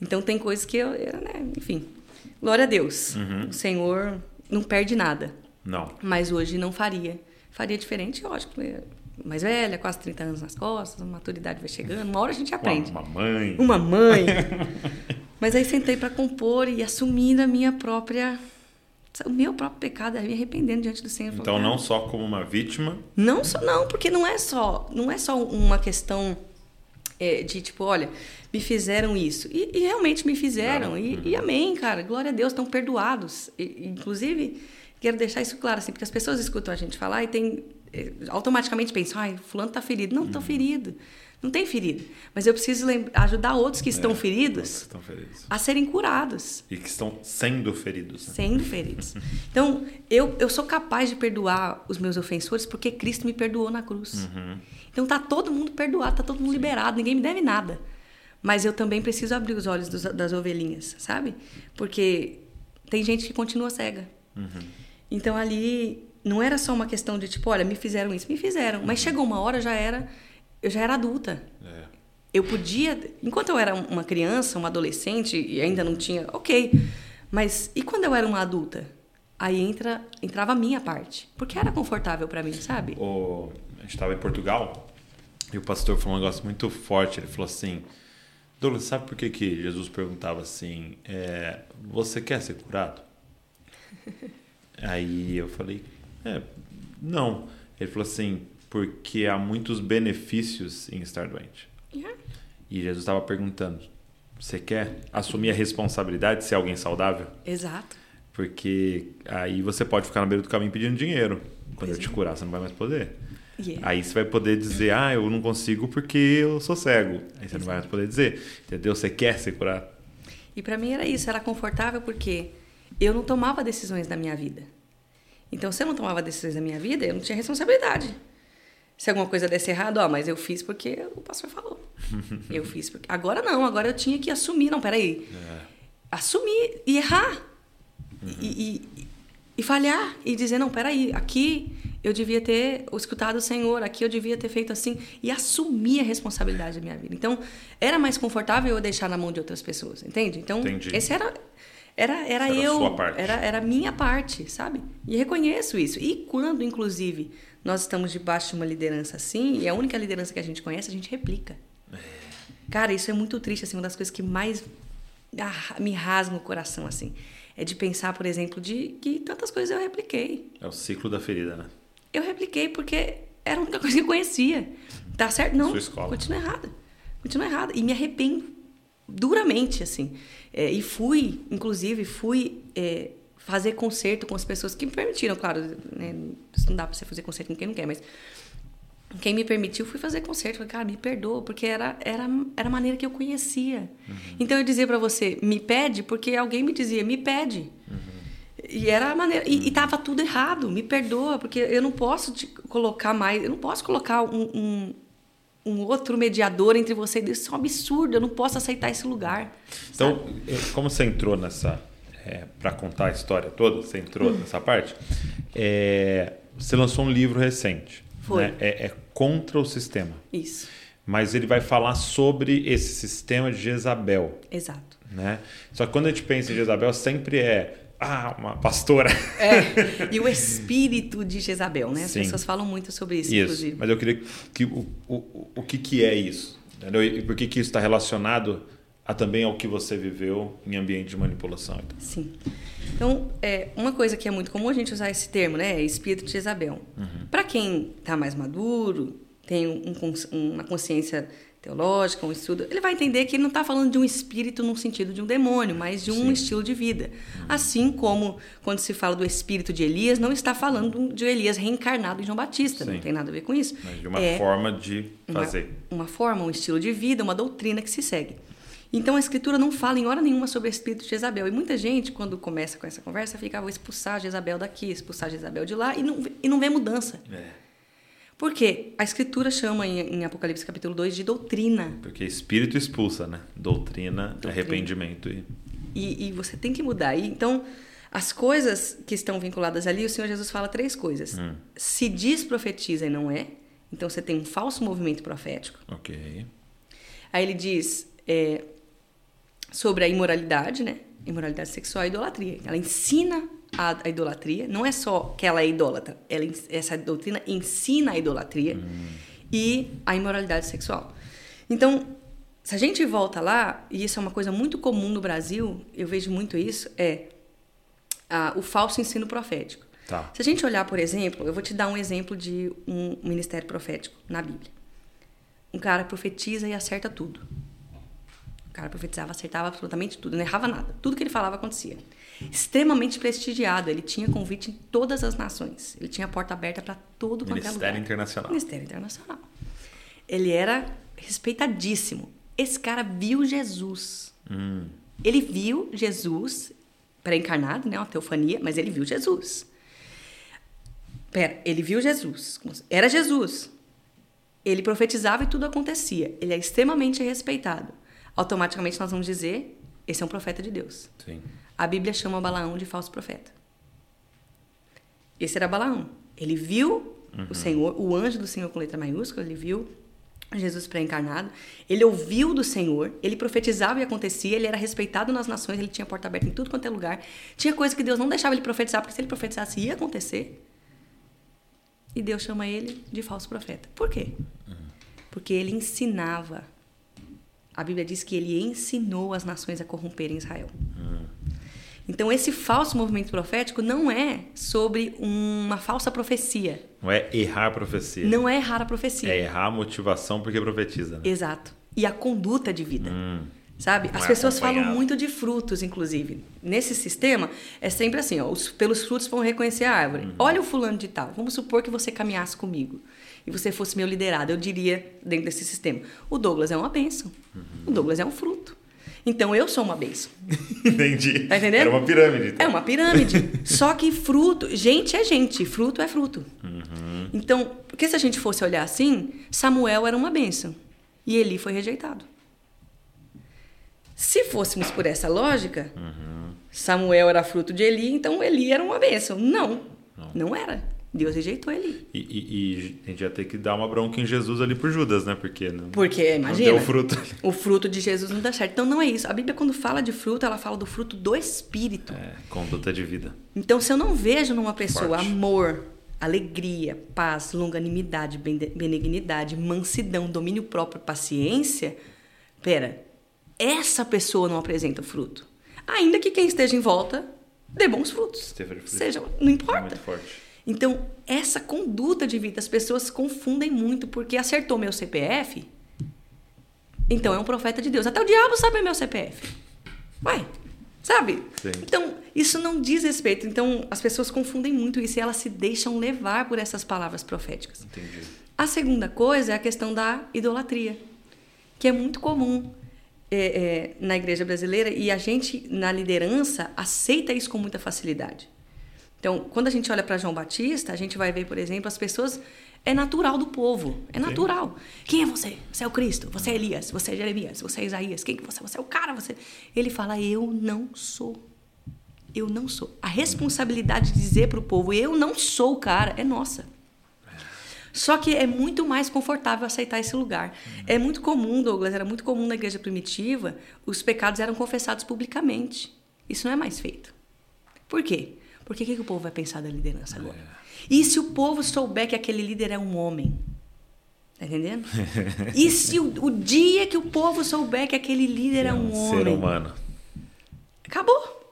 Então tem coisas que eu, eu né, enfim. Glória a Deus. Uhum. O Senhor não perde nada. Não. Mas hoje não faria. Faria diferente, lógico. Né? Mais velha, quase 30 anos nas costas, a maturidade vai chegando. Uma hora a gente aprende. Uma, mãe. Uma mãe. Mas aí sentei para compor e assumindo a minha própria o meu próprio pecado, me arrependendo diante do Senhor. Então não só como uma vítima. Não só não, porque não é só, não é só uma questão é, de tipo, olha, me fizeram isso. E, e realmente me fizeram. E, e, amém, cara. Glória a Deus, estão perdoados. E, inclusive, quero deixar isso claro, assim, porque as pessoas escutam a gente falar e tem, é, automaticamente pensam, ai, fulano está ferido. Não, estou uhum. ferido. Não tem ferido. Mas eu preciso ajudar outros que estão, é, feridos estão feridos a serem curados. E que estão sendo feridos. Né? Sendo feridos. Então, eu, eu sou capaz de perdoar os meus ofensores porque Cristo me perdoou na cruz. Uhum. Então, tá todo mundo perdoado, tá todo mundo Sim. liberado, ninguém me deve nada. Mas eu também preciso abrir os olhos dos, das ovelhinhas, sabe? Porque tem gente que continua cega. Uhum. Então, ali, não era só uma questão de tipo, olha, me fizeram isso. Me fizeram. Mas uhum. chegou uma hora, já era eu já era adulta. É. Eu podia, enquanto eu era uma criança, uma adolescente e ainda não tinha, ok. Mas e quando eu era uma adulta? Aí entra, entrava a minha parte, porque era confortável para mim, sabe? O, a gente estava em Portugal e o pastor falou um negócio muito forte. Ele falou assim: Douglas, sabe por que, que Jesus perguntava assim: é, Você quer ser curado? Aí eu falei: é, Não. Ele falou assim: porque há muitos benefícios em estar doente. Yeah. E Jesus estava perguntando: você quer assumir a responsabilidade de ser alguém saudável? Exato. Porque aí você pode ficar na beira do caminho pedindo dinheiro. Quando pois eu te é. curar, você não vai mais poder. Yeah. Aí você vai poder dizer, ah, eu não consigo porque eu sou cego. Aí você Exato. não vai poder dizer, entendeu? Você quer ser curado. E para mim era isso, era confortável porque eu não tomava decisões da minha vida. Então, se eu não tomava decisões da minha vida, eu não tinha responsabilidade. Se alguma coisa desse errado, ó, mas eu fiz porque o pastor falou. eu fiz porque. Agora não, agora eu tinha que assumir. Não, peraí. É. Assumir e errar. Uhum. E, e, e, falhar. E dizer, não, peraí, aqui eu devia ter escutado o Senhor, aqui eu devia ter feito assim. E assumir a responsabilidade da minha vida. Então, era mais confortável eu deixar na mão de outras pessoas, entende? Então, Entendi. esse era. Era, era, era eu, era, era a minha parte, sabe? E reconheço isso. E quando, inclusive, nós estamos debaixo de uma liderança assim, e a única liderança que a gente conhece, a gente replica. É. Cara, isso é muito triste, assim, uma das coisas que mais ah, me rasga o coração, assim. É de pensar, por exemplo, de que tantas coisas eu repliquei. É o ciclo da ferida, né? Eu repliquei porque era a única coisa que eu conhecia. Tá certo? Não. Sua escola. Continua errada. Continua errada. E me arrependo duramente, assim. É, e fui, inclusive, fui é, fazer concerto com as pessoas que me permitiram, claro, né? Isso não dá para você fazer concerto com quem não quer, mas quem me permitiu fui fazer concerto. Falei, cara, me perdoa, porque era, era, era a maneira que eu conhecia. Uhum. Então eu dizia para você, me pede, porque alguém me dizia, me pede. Uhum. E era a maneira. E, estava tudo errado, me perdoa, porque eu não posso te colocar mais, eu não posso colocar um, um, um outro mediador entre você. Isso é um absurdo, eu não posso aceitar esse lugar. Então, sabe? como você entrou nessa é, para contar a história toda, você entrou hum. nessa parte, é, você lançou um livro recente. Foi. Né? É, é, contra o sistema. Isso. mas ele vai falar sobre esse sistema de Jezabel. Exato. Né? Só que quando a gente pensa em Jezabel, sempre é ah, uma pastora. É, e o espírito de Jezabel, né? As Sim. pessoas falam muito sobre isso, Isso. inclusive. Mas eu queria que o, o, o que, que é isso? Entendeu? E por que, que isso está relacionado a, também ao que você viveu em ambiente de manipulação? Então. Sim. Então, é, uma coisa que é muito comum a gente usar esse termo, né? É espírito de Jezabel. Para quem está mais maduro, tem um uma consciência teológica, um estudo, ele vai entender que ele não está falando de um espírito no sentido de um demônio, mas de um Sim. estilo de vida. Assim como quando se fala do espírito de Elias, não está falando de Elias reencarnado em João Batista, Sim. não tem nada a ver com isso. Mas de uma É forma de uma- fazer. Uma, forma, um estilo de vida, uma doutrina que se segue. Então a escritura não fala em hora nenhuma sobre o espírito de Jezabel. E muita gente, quando começa com essa conversa, fica, "Ah, vou expulsar Jezabel daqui, expulsar Jezabel de lá, e não, vê- e não vê mudança. É. Por quê? A escritura chama em, em Apocalipse capítulo 2 de doutrina. Porque espírito expulsa, né? Doutrina, Doutrina. arrependimento e. E, e você tem que mudar. E, então, as coisas que estão vinculadas ali, o Senhor Jesus fala três coisas. Se diz profetiza e não é, então você tem um falso movimento profético. Ok. Aí ele diz é, sobre a imoralidade, né? Imoralidade sexual e idolatria. Ela ensina a, a idolatria. Não é só que ela é idólatra. Ela, essa doutrina ensina a idolatria e a imoralidade sexual. Então, se a gente volta lá, e isso é uma coisa muito comum no Brasil, eu vejo muito isso, é ah, o falso ensino profético. Tá. Se a gente olhar, por exemplo, eu vou te dar um exemplo de um ministério profético na Bíblia. Um cara profetiza e acerta tudo. O cara profetizava, acertava absolutamente tudo, não errava nada. Tudo que ele falava acontecia. Extremamente prestigiado, ele tinha convite em todas as nações. Ele tinha a porta aberta para todo lugar. Ministério Internacional. Ministério Internacional. Ele era respeitadíssimo. Esse cara viu Jesus. Hum. Ele viu Jesus pré-encarnado, né? Uma teofania, mas ele viu Jesus. Pera, ele viu Jesus. Era Jesus. Ele profetizava e tudo acontecia. Ele é extremamente respeitado. Automaticamente nós vamos dizer, esse é um profeta de Deus. Sim. A Bíblia chama Balaão de falso profeta. Esse era Balaão. Ele viu o Senhor, o anjo do Senhor com letra maiúscula, ele viu Jesus pré-encarnado, ele ouviu do Senhor, ele profetizava e acontecia, ele era respeitado nas nações, ele tinha porta aberta em tudo quanto é lugar. Tinha coisa que Deus não deixava ele profetizar, porque se ele profetizasse ia acontecer. E Deus chama ele de falso profeta. Por quê? Porque ele ensinava. A Bíblia diz que ele ensinou as nações a corromperem Israel. Então, esse falso movimento profético não é sobre uma falsa profecia. Não é errar a profecia. Não é errar a profecia. É errar a motivação porque profetiza. Né? Exato. E a conduta de vida. Hum. Sabe? Não As é pessoas falam muito de frutos, inclusive. Nesse sistema, é sempre assim: ó, os- pelos frutos vão reconhecer a árvore. Uhum. Olha o fulano de tal. Vamos supor que você caminhasse comigo e você fosse meu liderado. Eu diria, dentro desse sistema: o Douglas é uma bênção. Uhum. O Douglas é um fruto. Então eu sou uma bênção. Entendi. Tá entendendo? Era uma pirâmide. então. É uma pirâmide. Só que fruto, gente é gente, fruto é fruto. Então, porque se a gente fosse olhar assim, Samuel era uma bênção e Eli foi rejeitado. Se fôssemos por essa lógica, Samuel era fruto de Eli, então Eli era uma bênção. Não, não, era. Deus rejeitou Eli. E, e- e a gente ia ter que dar uma bronca em Jesus ali por Judas, né? Porque não, Porque, imagina, não deu fruto. o fruto de Jesus não dá certo. Então, não é isso. A Bíblia, quando fala de fruto, ela fala do fruto do Espírito. É, conduta de vida. Então, se eu não vejo numa pessoa Forte. amor, alegria, paz, longanimidade, benignidade, mansidão, domínio próprio, paciência, pera, essa pessoa não apresenta fruto. Ainda que quem esteja em volta dê bons frutos. Seja, não É importa. muito forte. Então, essa conduta de vida, as pessoas confundem muito, porque acertou meu CPF, então é um profeta de Deus. Até o diabo sabe meu CPF. Ué, sabe? Sim. Então, isso não diz respeito. Então, as pessoas confundem muito isso e elas se deixam levar por essas palavras proféticas. Entendi. A segunda coisa é a questão da idolatria, que é muito comum é, é, na igreja brasileira e a gente, na liderança, aceita isso com muita facilidade. Então, quando a gente olha para João Batista, a gente vai ver, por exemplo, as pessoas. É natural do povo, é natural. Quem é você? Você é o Cristo, você é Elias, você é Jeremias, você é Isaías, quem que você é? Você é o cara, você. Ele fala: Eu não sou. Eu não sou. A responsabilidade de dizer para o povo: Eu não sou o cara é nossa. Só que é muito mais confortável aceitar esse lugar. Uhum. É muito comum, Douglas, era muito comum na igreja primitiva, os pecados eram confessados publicamente. Isso não é mais feito. Por quê? Porque o que, que o povo vai pensar da liderança agora? É. E se o povo souber que aquele líder é um homem? Tá entendendo? e se o, o dia que o povo souber que aquele líder é, um, ser homem? humano. Acabou.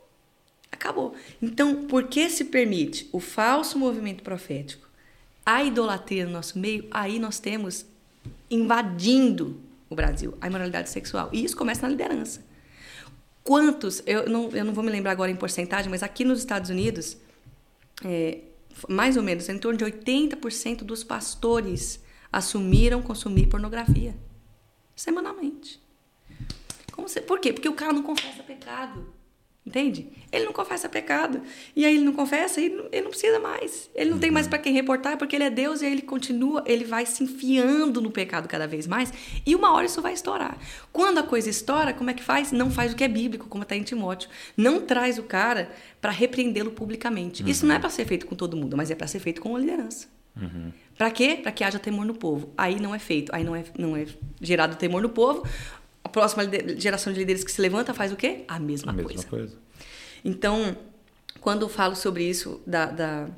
Acabou. Então, por que se permite o falso movimento profético, a idolatria no nosso meio? Aí nós temos invadindo o Brasil a imoralidade sexual. E isso começa na liderança. Quantos, eu não, eu não vou me lembrar agora em porcentagem, mas aqui nos Estados Unidos, é, mais ou menos, em torno de 80% dos pastores assumiram consumir pornografia semanalmente. Como se, por quê? Porque o cara não confessa pecado. Entende? Ele não confessa pecado. E aí ele não confessa e ele, não precisa mais. Ele não tem mais para quem reportar porque ele é Deus e aí ele continua, ele vai se enfiando no pecado cada vez mais. E uma hora isso vai estourar. Quando a coisa estoura, como é que faz? Não faz o que é bíblico, como está em Timóteo. Não traz o cara para repreendê-lo publicamente. Uhum. Isso não é para ser feito com todo mundo, mas é para ser feito com a liderança. Uhum. Para quê? Para que haja temor no povo. Aí não é feito, aí não é, não é gerado temor no povo próxima geração de líderes que se levanta faz o quê? A mesma, a mesma coisa. coisa. Então, quando eu falo sobre isso da, da,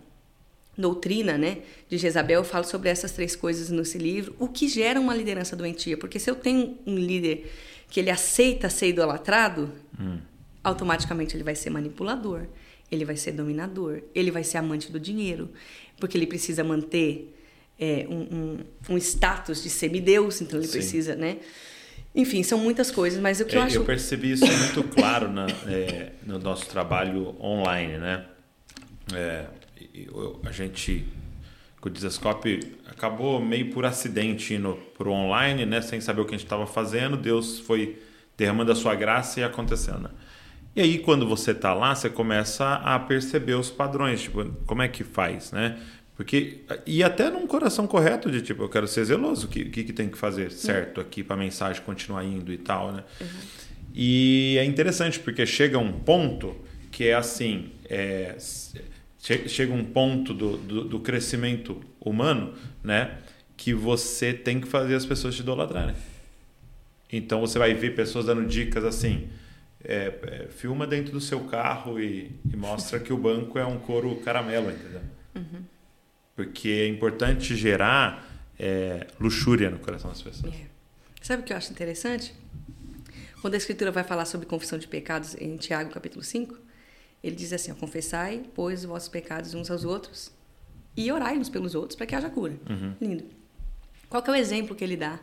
doutrina né, de Jezabel, eu falo sobre essas três coisas nesse livro, o que gera uma liderança doentia. Porque se eu tenho um líder que ele aceita ser idolatrado, hum. automaticamente ele vai ser manipulador, ele vai ser dominador, ele vai ser amante do dinheiro, porque ele precisa manter é, um, um, um, status de semideus, então ele Sim. precisa, né? Enfim, são muitas coisas, mas o que é, eu acho. Eu percebi isso muito claro na, é, no nosso trabalho online, né? É, eu, a gente, com o Dizascope, acabou meio por acidente indo para o online, né? Sem saber o que a gente estava fazendo, Deus foi derramando a sua graça e acontecendo. Né? E aí, quando você está lá, você começa a perceber os padrões, tipo, como é que faz, né? Porque, e até num coração correto de tipo, eu quero ser zeloso, o que, que, que tem que fazer certo aqui para a mensagem continuar indo e tal, né? Uhum. E é interessante porque chega um ponto que é assim, é, chega um ponto do, do, do, crescimento humano, né? Que você tem que fazer as pessoas te idolatrarem. Então você vai ver pessoas dando dicas assim, é, é, filma dentro do seu carro e, e, mostra que o banco é um couro caramelo, entendeu? Uhum. Porque é importante gerar é, luxúria no coração das pessoas. É. Sabe o que eu acho interessante? Quando a Escritura vai falar sobre confissão de pecados em Tiago, capítulo 5, ele diz assim: ó, Confessai, pois, os vossos pecados uns aos outros e orai uns pelos outros para que haja cura. Uhum. Lindo. Qual que é o exemplo que ele dá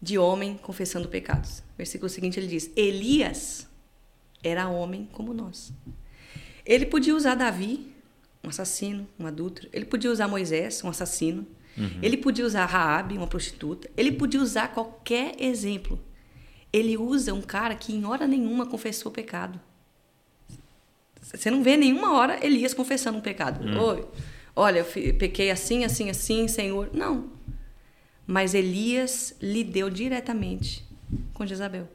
de homem confessando pecados? Versículo seguinte ele diz: Elias era homem como nós. Ele podia usar Davi um assassino, um adúltero. Ele podia usar Moisés, um assassino. Uhum. Ele podia usar Raabe, uma prostituta. Ele podia usar qualquer exemplo. Ele usa um cara que em hora nenhuma confessou o pecado. Você não vê nenhuma hora Elias confessando um pecado. Uhum. Oi, olha, eu pequei assim, assim, assim, Senhor. Não. Mas Elias lidou diretamente com Jezabel.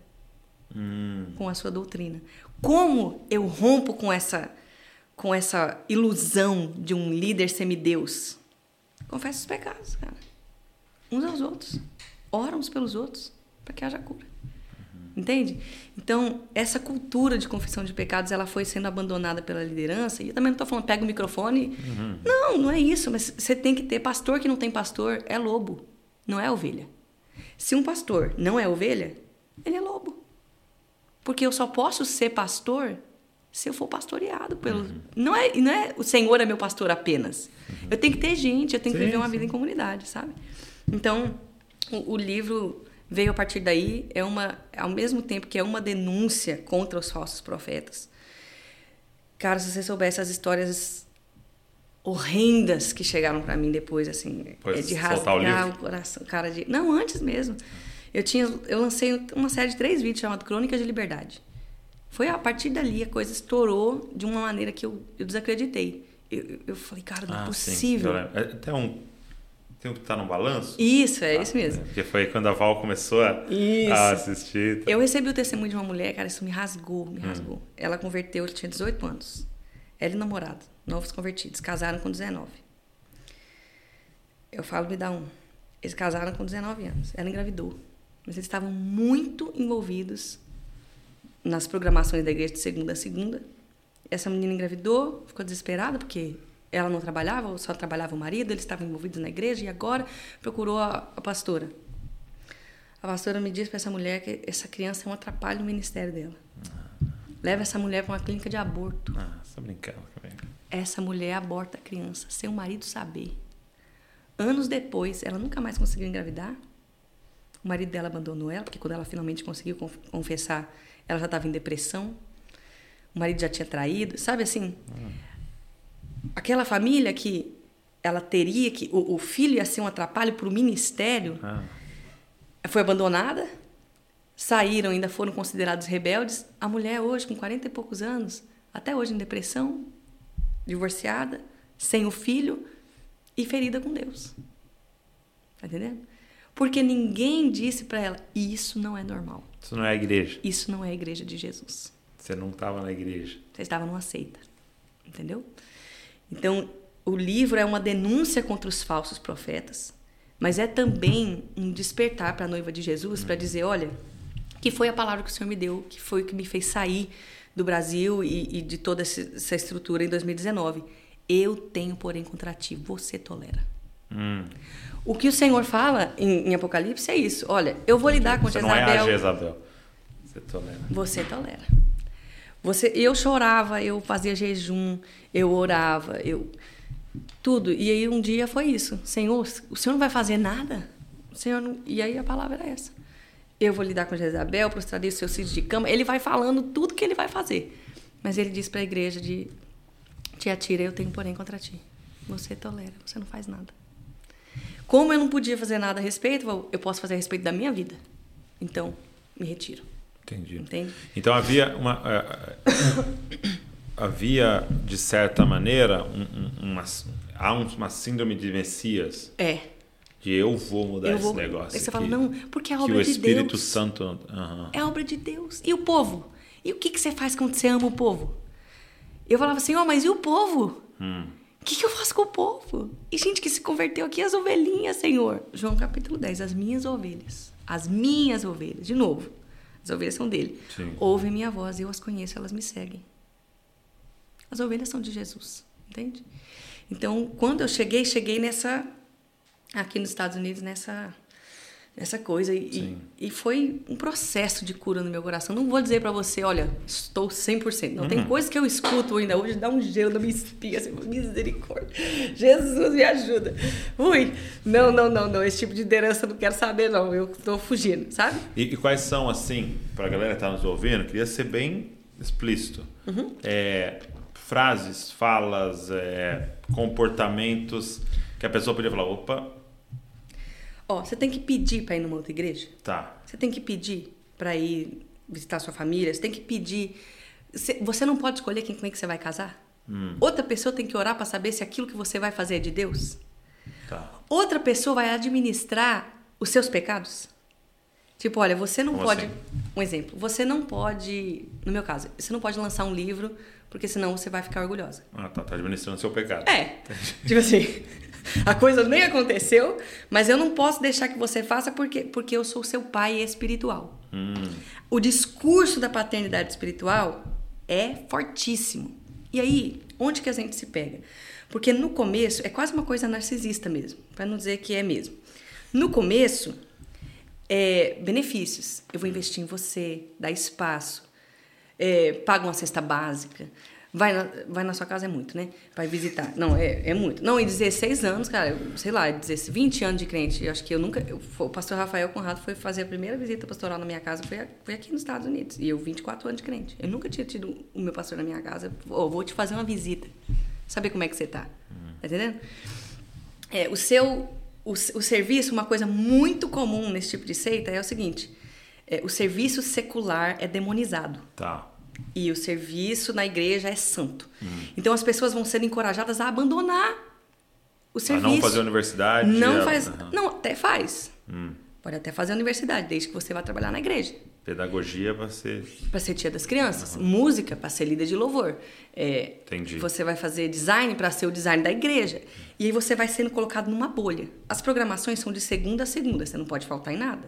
Uhum. Com a sua doutrina. Como eu rompo com essa com essa ilusão de um líder semideus. Confessa os pecados, cara. Uns aos outros. Ora uns pelos outros para que haja cura. Entende? Então, essa cultura de confissão de pecados, ela foi sendo abandonada pela liderança. E eu também não estou falando, pega o microfone. Uhum. Não, não é isso. Mas você tem que ter pastor que não tem pastor, é lobo, não é ovelha. Se um pastor não é ovelha, ele é lobo. Porque eu só posso ser pastor se eu for pastoreado pelo. Uhum. Não, é, não é o Senhor é meu pastor apenas. Uhum. Eu tenho que ter gente, eu tenho sim, que viver uma sim. vida em comunidade, sabe? Então, o, o, livro veio a partir daí, é uma, ao mesmo tempo que é uma denúncia contra os falsos profetas. Cara, se você soubesse as histórias horrendas que chegaram para mim depois, assim, é de rasgar o, o, coração, cara, de. Não, antes mesmo. Eu tinha, eu lancei uma série de três vídeos chamado Crônicas de Liberdade. Foi a partir dali a coisa estourou de uma maneira que eu, eu desacreditei. Eu, eu falei, cara, não é ah, possível. É até um. Tem um que tá no balanço? Isso, é ah, isso mesmo. É, porque foi quando a Val começou a, a, assistir. Eu recebi o testemunho de uma mulher, cara, isso me rasgou, me hum. rasgou. Ela converteu, ela tinha 18 anos. Ela e namorado, novos convertidos, casaram com 19. Eu falo, me dá um. Eles casaram com 19 anos. Ela engravidou. Mas eles estavam muito envolvidos nas programações da igreja de segunda a segunda. Essa menina engravidou, ficou desesperada, porque ela não trabalhava, só trabalhava o marido, eles estavam envolvidos na igreja e agora procurou a, a pastora. A pastora me disse para essa mulher que essa criança é um atrapalho no ministério dela. Leva essa mulher para uma clínica de aborto. Ah, você tá brincando. Essa mulher aborta a criança sem o marido saber. Anos depois, ela nunca mais conseguiu engravidar. O marido dela abandonou ela, porque quando ela finalmente conseguiu conf- confessar, ela já estava em depressão. O marido já tinha traído. Sabe assim? Aquela família que ela teria que. O, o filho ia ser um atrapalho para o ministério Ah, foi abandonada, saíram, ainda foram considerados rebeldes. A mulher hoje, com 40 e poucos anos, até hoje em depressão, divorciada, sem o filho e ferida com Deus. Tá entendendo? Porque ninguém disse para ela, isso não é normal. isso não é a igreja. Isso não é a igreja de Jesus. Você não estava na igreja. Você estava numa seita. Entendeu? Então, o livro é uma denúncia contra os falsos profetas, mas é também um despertar para a noiva de Jesus para dizer: olha, que foi a palavra que o Senhor me deu, que foi o que me fez sair do Brasil e, e de toda essa estrutura em 2019. Eu tenho, porém, contra ti, você tolera. Hum. O que o Senhor fala em, em Apocalipse é isso: olha, eu vou lidar com Você não é a Jezabel. Jezabel. Você tolera. Você tolera. Você, eu chorava, eu fazia jejum, eu orava, eu tudo. E aí um dia foi isso. Senhor, o Senhor não vai fazer nada? O Senhor não... E aí a palavra era essa. Eu vou lidar com Jezabel, prostrarei os seus filhos de cama. Ele vai falando tudo que ele vai fazer. Mas ele diz para a igreja de Tiatira, eu tenho porém contra ti. Você tolera, você não faz nada. Como eu não podia fazer nada a respeito, eu posso fazer a respeito da minha vida. Então, me retiro. Entendi. Entende? Então havia uma. eh, eh, havia, de certa maneira, um- um- uma, há um- uma síndrome de Messias. É. De eu vou mudar Eu esse vou- negócio. Aí você aqui, fala, não, porque é a que obra o de Espírito Deus. Santo. aham. É a obra de Deus. E o povo? E o que, que você faz quando você ama o povo? Eu falava assim, ó, mas e o povo? Hum. O que, que eu faço com o povo? E gente que se converteu aqui, as ovelhinhas, Senhor. João capítulo 10, as minhas ovelhas. As minhas ovelhas. De novo, as ovelhas são dele. Sim. Ouvem minha voz, eu as conheço, elas me seguem. As ovelhas são de Jesus, entende? Então, quando eu cheguei, cheguei nessa aqui nos Estados Unidos nessa nessa coisa e, e foi um processo de cura no meu coração. Não vou dizer pra você, olha, estou 100%. Não Uhum. tem coisa que eu escuto ainda hoje dá um gelo na minha espinha, assim, misericórdia. Jesus me ajuda. Ui, não, não, não, não, esse tipo de liderança eu não quero saber não. Eu tô fugindo, sabe? E, e quais são, assim, para a galera que está nos ouvindo, queria ser bem explícito. Uhum. É, frases, falas, é, comportamentos que a pessoa podia falar: opa, Ó, você tem que pedir pra ir numa outra igreja? tá. Você tem que pedir para ir visitar sua família, você tem que pedir. Você- não pode escolher quem, com quem que você vai casar? Outra pessoa tem que orar para saber se aquilo que você vai fazer é de Deus? Tá. Outra pessoa vai administrar os seus pecados? Tipo, olha, você não Como pode. assim? Um exemplo. Você não pode. No meu caso, você não pode lançar um livro, porque senão você vai ficar orgulhosa. Ah, tá, tá administrando seu pecado. É. tipo assim, a coisa nem aconteceu, mas eu não posso deixar que você faça porque, porque eu sou seu pai espiritual. O discurso da paternidade espiritual é fortíssimo. E aí, onde que a gente se pega? Porque no começo, é quase uma coisa narcisista mesmo, para não dizer que é mesmo. No começo, é, benefícios. Eu vou investir em você, dar espaço, é, paga uma cesta básica. Vai na, vai na sua casa é muito, né? Vai visitar. Não, é, é muito. Não, em 16 anos, cara, eu, sei lá, 16, 20 anos de crente. Eu acho que eu nunca. eu- o pastor Rafael Conrado foi fazer a primeira visita pastoral na minha casa, foi, a- foi aqui nos Estados Unidos. E eu, 24 anos de crente. Eu nunca tinha tido o meu pastor na minha casa. Ô, vou te fazer uma visita. Saber como é que você tá. Tá entendendo? É, o seu o, o serviço, uma coisa muito comum nesse tipo de seita é o seguinte: é, o serviço secular é demonizado Tá. E o serviço na igreja é santo. Então as pessoas vão ser encorajadas a abandonar o A serviço. não fazer universidade. Não a- faz, aham. não até faz. Hum. Pode até fazer a universidade, desde que você vá trabalhar na igreja. Pedagogia para ser. Para ser tia das crianças. Uhum. Música para ser líder de louvor. É, Entendi. Você vai fazer design para ser o design da igreja. E aí você vai sendo colocado numa bolha. As programações são de segunda a segunda, você não pode faltar em nada.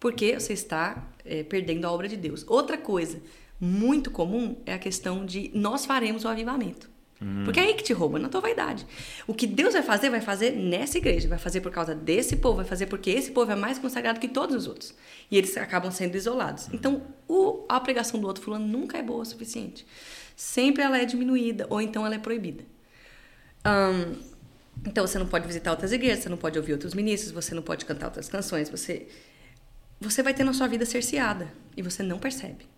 Porque você está é, perdendo a obra de Deus. Outra coisa muito comum é a questão de nós faremos o avivamento. Hum. Porque é aí que te rouba, na tua vaidade. O que Deus vai fazer, vai fazer nessa igreja, vai fazer por causa desse povo, vai fazer porque esse povo é mais consagrado que todos os outros. E eles acabam sendo isolados. Então, o, a pregação do outro fulano nunca é boa o suficiente. Sempre ela é diminuída, ou então ela é proibida. Um, então, você não pode visitar outras igrejas, você não pode ouvir outros ministros, você não pode cantar outras canções, você, você vai ter na sua vida cerceada e você não percebe.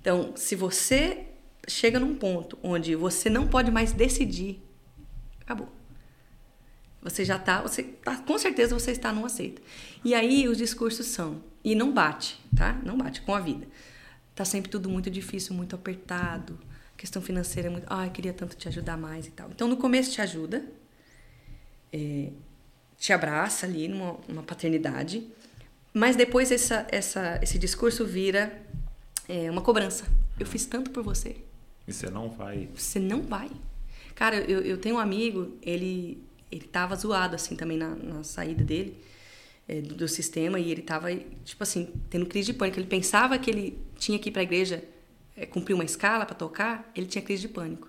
Então, se você chega num ponto onde você não pode mais decidir, acabou. Você já tá, você tá, com certeza você está numa seita. E aí os discursos são, e não bate, tá? Não bate com a vida. Tá sempre tudo muito difícil, muito apertado. Questão financeira é muito, ai, ah, queria tanto te ajudar mais e tal. Então no começo te ajuda, é, te abraça ali numa, numa, paternidade, mas depois essa, essa, esse discurso vira é, uma cobrança. Eu fiz tanto por você. E você não vai. Você não vai. Cara, eu, eu tenho um amigo, ele, ele tava zoado assim também na, na saída dele. É, do, do, sistema e ele tava, tipo assim, tendo crise de pânico. Ele pensava que ele tinha que ir para a igreja é, cumprir uma escala para tocar, ele tinha crise de pânico.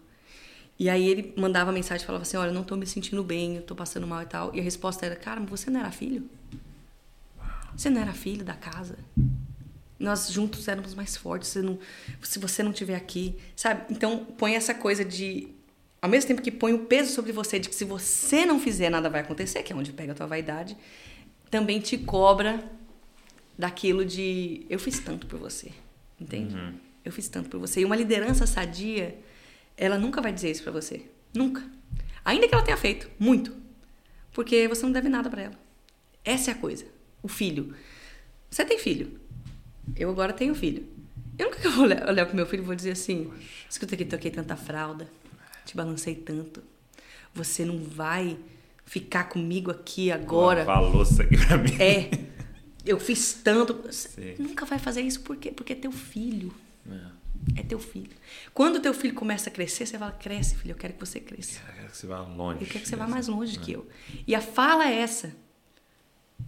E aí ele mandava mensagem e falava assim: Olha, eu não tô me sentindo bem, eu tô passando mal e tal. E a resposta era: Cara, você não era filho? Você não era filho da casa? Nós juntos éramos mais fortes. Você não, se você não estiver aqui, sabe? Então põe essa coisa de. Ao mesmo tempo que põe o peso sobre você de que se você não fizer, nada vai acontecer, que é onde pega a tua vaidade, também te cobra daquilo de eu fiz tanto por você, entende? Uhum. Eu fiz tanto por você. E uma liderança sadia ela nunca vai dizer isso para você. Nunca. Ainda que ela tenha feito muito. Porque você não deve nada para ela. Essa é a coisa. O filho. Você tem filho. Eu agora tenho filho. Eu nunca vou olhar, pro meu filho e vou dizer assim: escuta aqui, toquei tanta fralda, te balancei tanto. Você não vai ficar comigo aqui agora. Falou isso aqui pra mim. É. Eu fiz tanto. Você nunca vai fazer isso por quê? Porque é teu filho. É. É teu filho. Quando teu filho começa a crescer, você fala: cresce, filho, eu quero que você cresça. Eu quero que você vá longe. Eu quero que você vá mais longe que eu. E a fala é essa.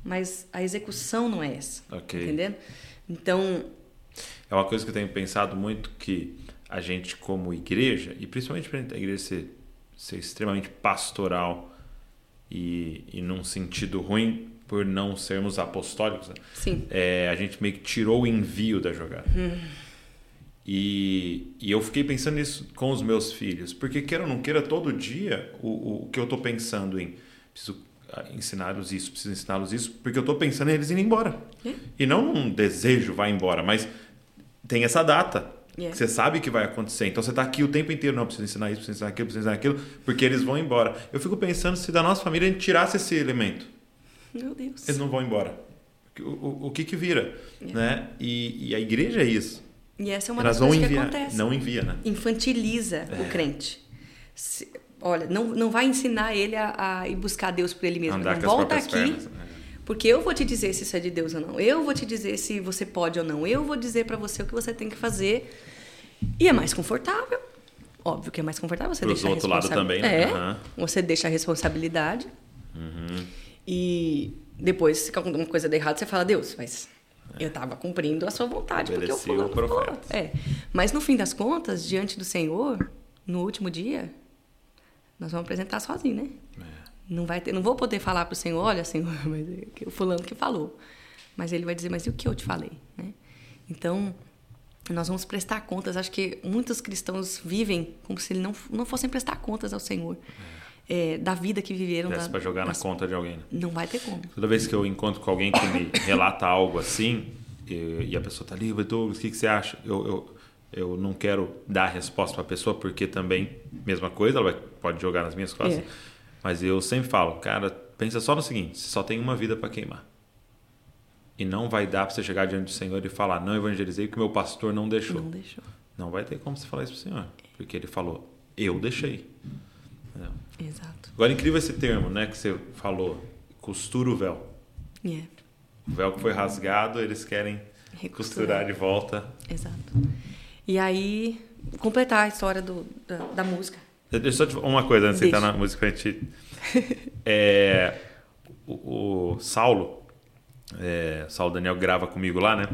Mas a execução não é essa. Ok. Entendendo? Então. É uma coisa que eu tenho pensado muito que a gente, como igreja, e principalmente para a igreja ser, ser extremamente pastoral e, e num sentido ruim, por não sermos apostólicos, né? Sim. É, a gente meio que tirou o envio da jogada. Hum e, e eu fiquei pensando nisso com os meus filhos, porque queira ou não queira, todo dia o, o que eu estou pensando em preciso ensiná-los isso, preciso ensiná-los isso, porque eu estou pensando em eles irem embora. Yeah. E não um desejo vai embora, mas tem essa data. Yeah. Que você sabe que vai acontecer. Então você está aqui o tempo inteiro, não, preciso ensinar isso, preciso ensinar aquilo, preciso ensinar aquilo, porque eles vão embora. Eu fico pensando se da nossa família a gente tirasse esse elemento. Meu Deus. Eles não vão embora. O, o, o que que vira? Yeah. Né? E, e a igreja é isso. E essa é uma das coisas que acontece. Não envia, né? Infantiliza é. o crente. Se, olha, não, não vai ensinar ele a, a ir buscar Deus por ele mesmo. Andar não volta aqui. Pernas, né? Porque eu vou te dizer se isso é de Deus ou não. Eu vou te dizer se você pode ou não. Eu vou dizer para você o que você tem que fazer. E é mais confortável. Óbvio que é mais confortável. Você deixa outro lado também, né? É, uhum. Você deixa a responsabilidade. Uhum. E depois, se alguma coisa der errado, você fala, Deus, mas eu estava cumprindo a sua vontade, porque o fulano o falou. É. Mas no fim das contas, diante do Senhor, no último dia, nós vamos apresentar sozinho, né? É. Não vai ter, não vou poder falar para o Senhor, olha, Senhor, mas é o fulano que falou. Mas ele vai dizer, mas e o que eu te falei, né? Então, nós vamos prestar contas. Acho que muitos cristãos vivem como se não, não fossem prestar contas ao Senhor. É é, da vida que viveram. Desse para jogar das... na conta de alguém. Né? Não vai ter como. Toda vez que eu encontro com alguém que me relata algo assim, e, e a pessoa está ali, Douglas, o que, que você acha? Eu, eu, eu não quero dar a resposta para a pessoa, porque também, mesma coisa, ela vai, pode jogar nas minhas costas. É. Mas eu sempre falo, cara, pensa só no seguinte: você só tem uma vida para queimar. E não vai dar para você chegar diante do Senhor e falar, não evangelizei porque meu pastor não deixou. Não deixou. Não vai ter como você falar isso para o Senhor. Porque ele falou, eu deixei. Exato. Agora, incrível esse termo, né, que você falou, costura o véu. Yeah. O véu que foi rasgado, eles querem Costurar de volta. Exato. E aí, completar a história do, da, da música. Deixa eu só te uma coisa antes de entrar na música pra gente. É, o, o Saulo, é, Saulo Daniel grava comigo lá, né?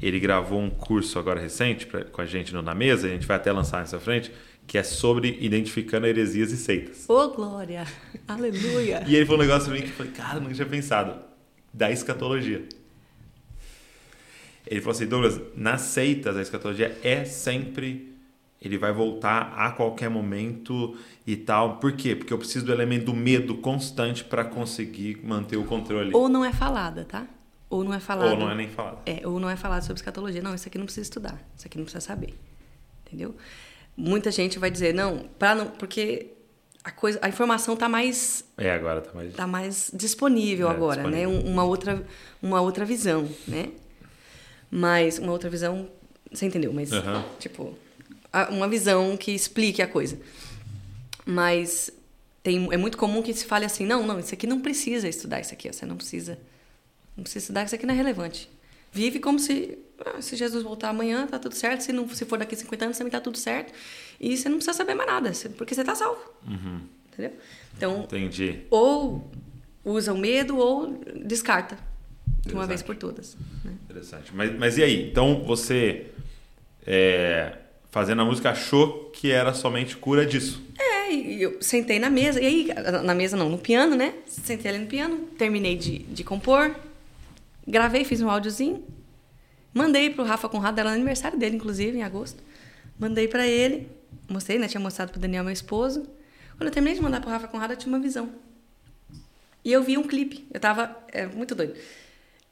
Ele gravou um curso agora recente pra, com a gente no Na Mesa, a gente vai até lançar nessa frente, que é sobre identificando heresias e seitas. Ô, glória! Aleluia! E ele falou um negócio pra mim que eu falei, cara, nunca tinha pensado. Da escatologia. Ele falou assim, Douglas, nas seitas a escatologia é sempre. Ele vai voltar a qualquer momento e tal. Por quê? Porque eu preciso do elemento do medo constante para conseguir manter o controle. Ou não é falada, tá? Ou não é falada. Ou não é nem falado. É, ou não é falado sobre escatologia. Não, isso aqui não precisa estudar. Isso aqui não precisa saber. Entendeu? Muita gente vai dizer, não, para não. Porque a, coisa, a informação está mais É, agora tá mais. tá mais disponível É, agora, né? disponível. Um- Uma outra, uma outra visão, né? Mas uma outra visão, você entendeu? Mas Aham. tipo, uma visão que explique a coisa. Mas tem, é muito comum que se fale assim, não, não, isso aqui não precisa estudar isso aqui, você não precisa, não precisa estudar isso aqui não é relevante. Vive como se, ah, se Jesus voltar amanhã, tá tudo certo. Se não, se for daqui 50 anos, também tá tudo certo. E você não precisa saber mais nada, porque você tá salvo. Entendeu? Então, Entendi. ou usa o medo ou descarta de uma vez por todas. né? Interessante. Mas, mas e aí? Então você, é, fazendo a música, achou que era somente cura disso? É, eu sentei na mesa, e aí, na mesa não, no piano, né? Sentei ali no piano, terminei de, de compor, gravei, fiz um áudiozinho, mandei pro Rafa Conrado, era no aniversário dele, inclusive, em agosto. Mandei pra ele, mostrei, né? Tinha mostrado pro Daniel, meu esposo. Quando eu terminei de mandar pro Rafa Conrado, eu tinha uma visão. E eu vi um clipe. Eu tava. É muito doido.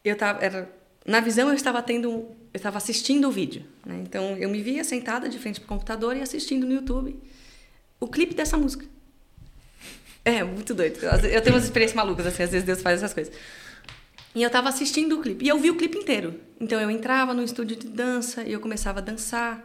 Eu tava. Era, na visão, eu estava tendo. Eu estava assistindo o vídeo. Né? Então, eu me via sentada de frente pro computador e assistindo no YouTube o clipe dessa música. É, muito doido. Eu tenho umas experiências malucas, assim, às vezes Deus faz essas coisas. E eu tava assistindo o clipe. E eu vi o clipe inteiro. Então eu entrava no estúdio de dança e eu começava a dançar.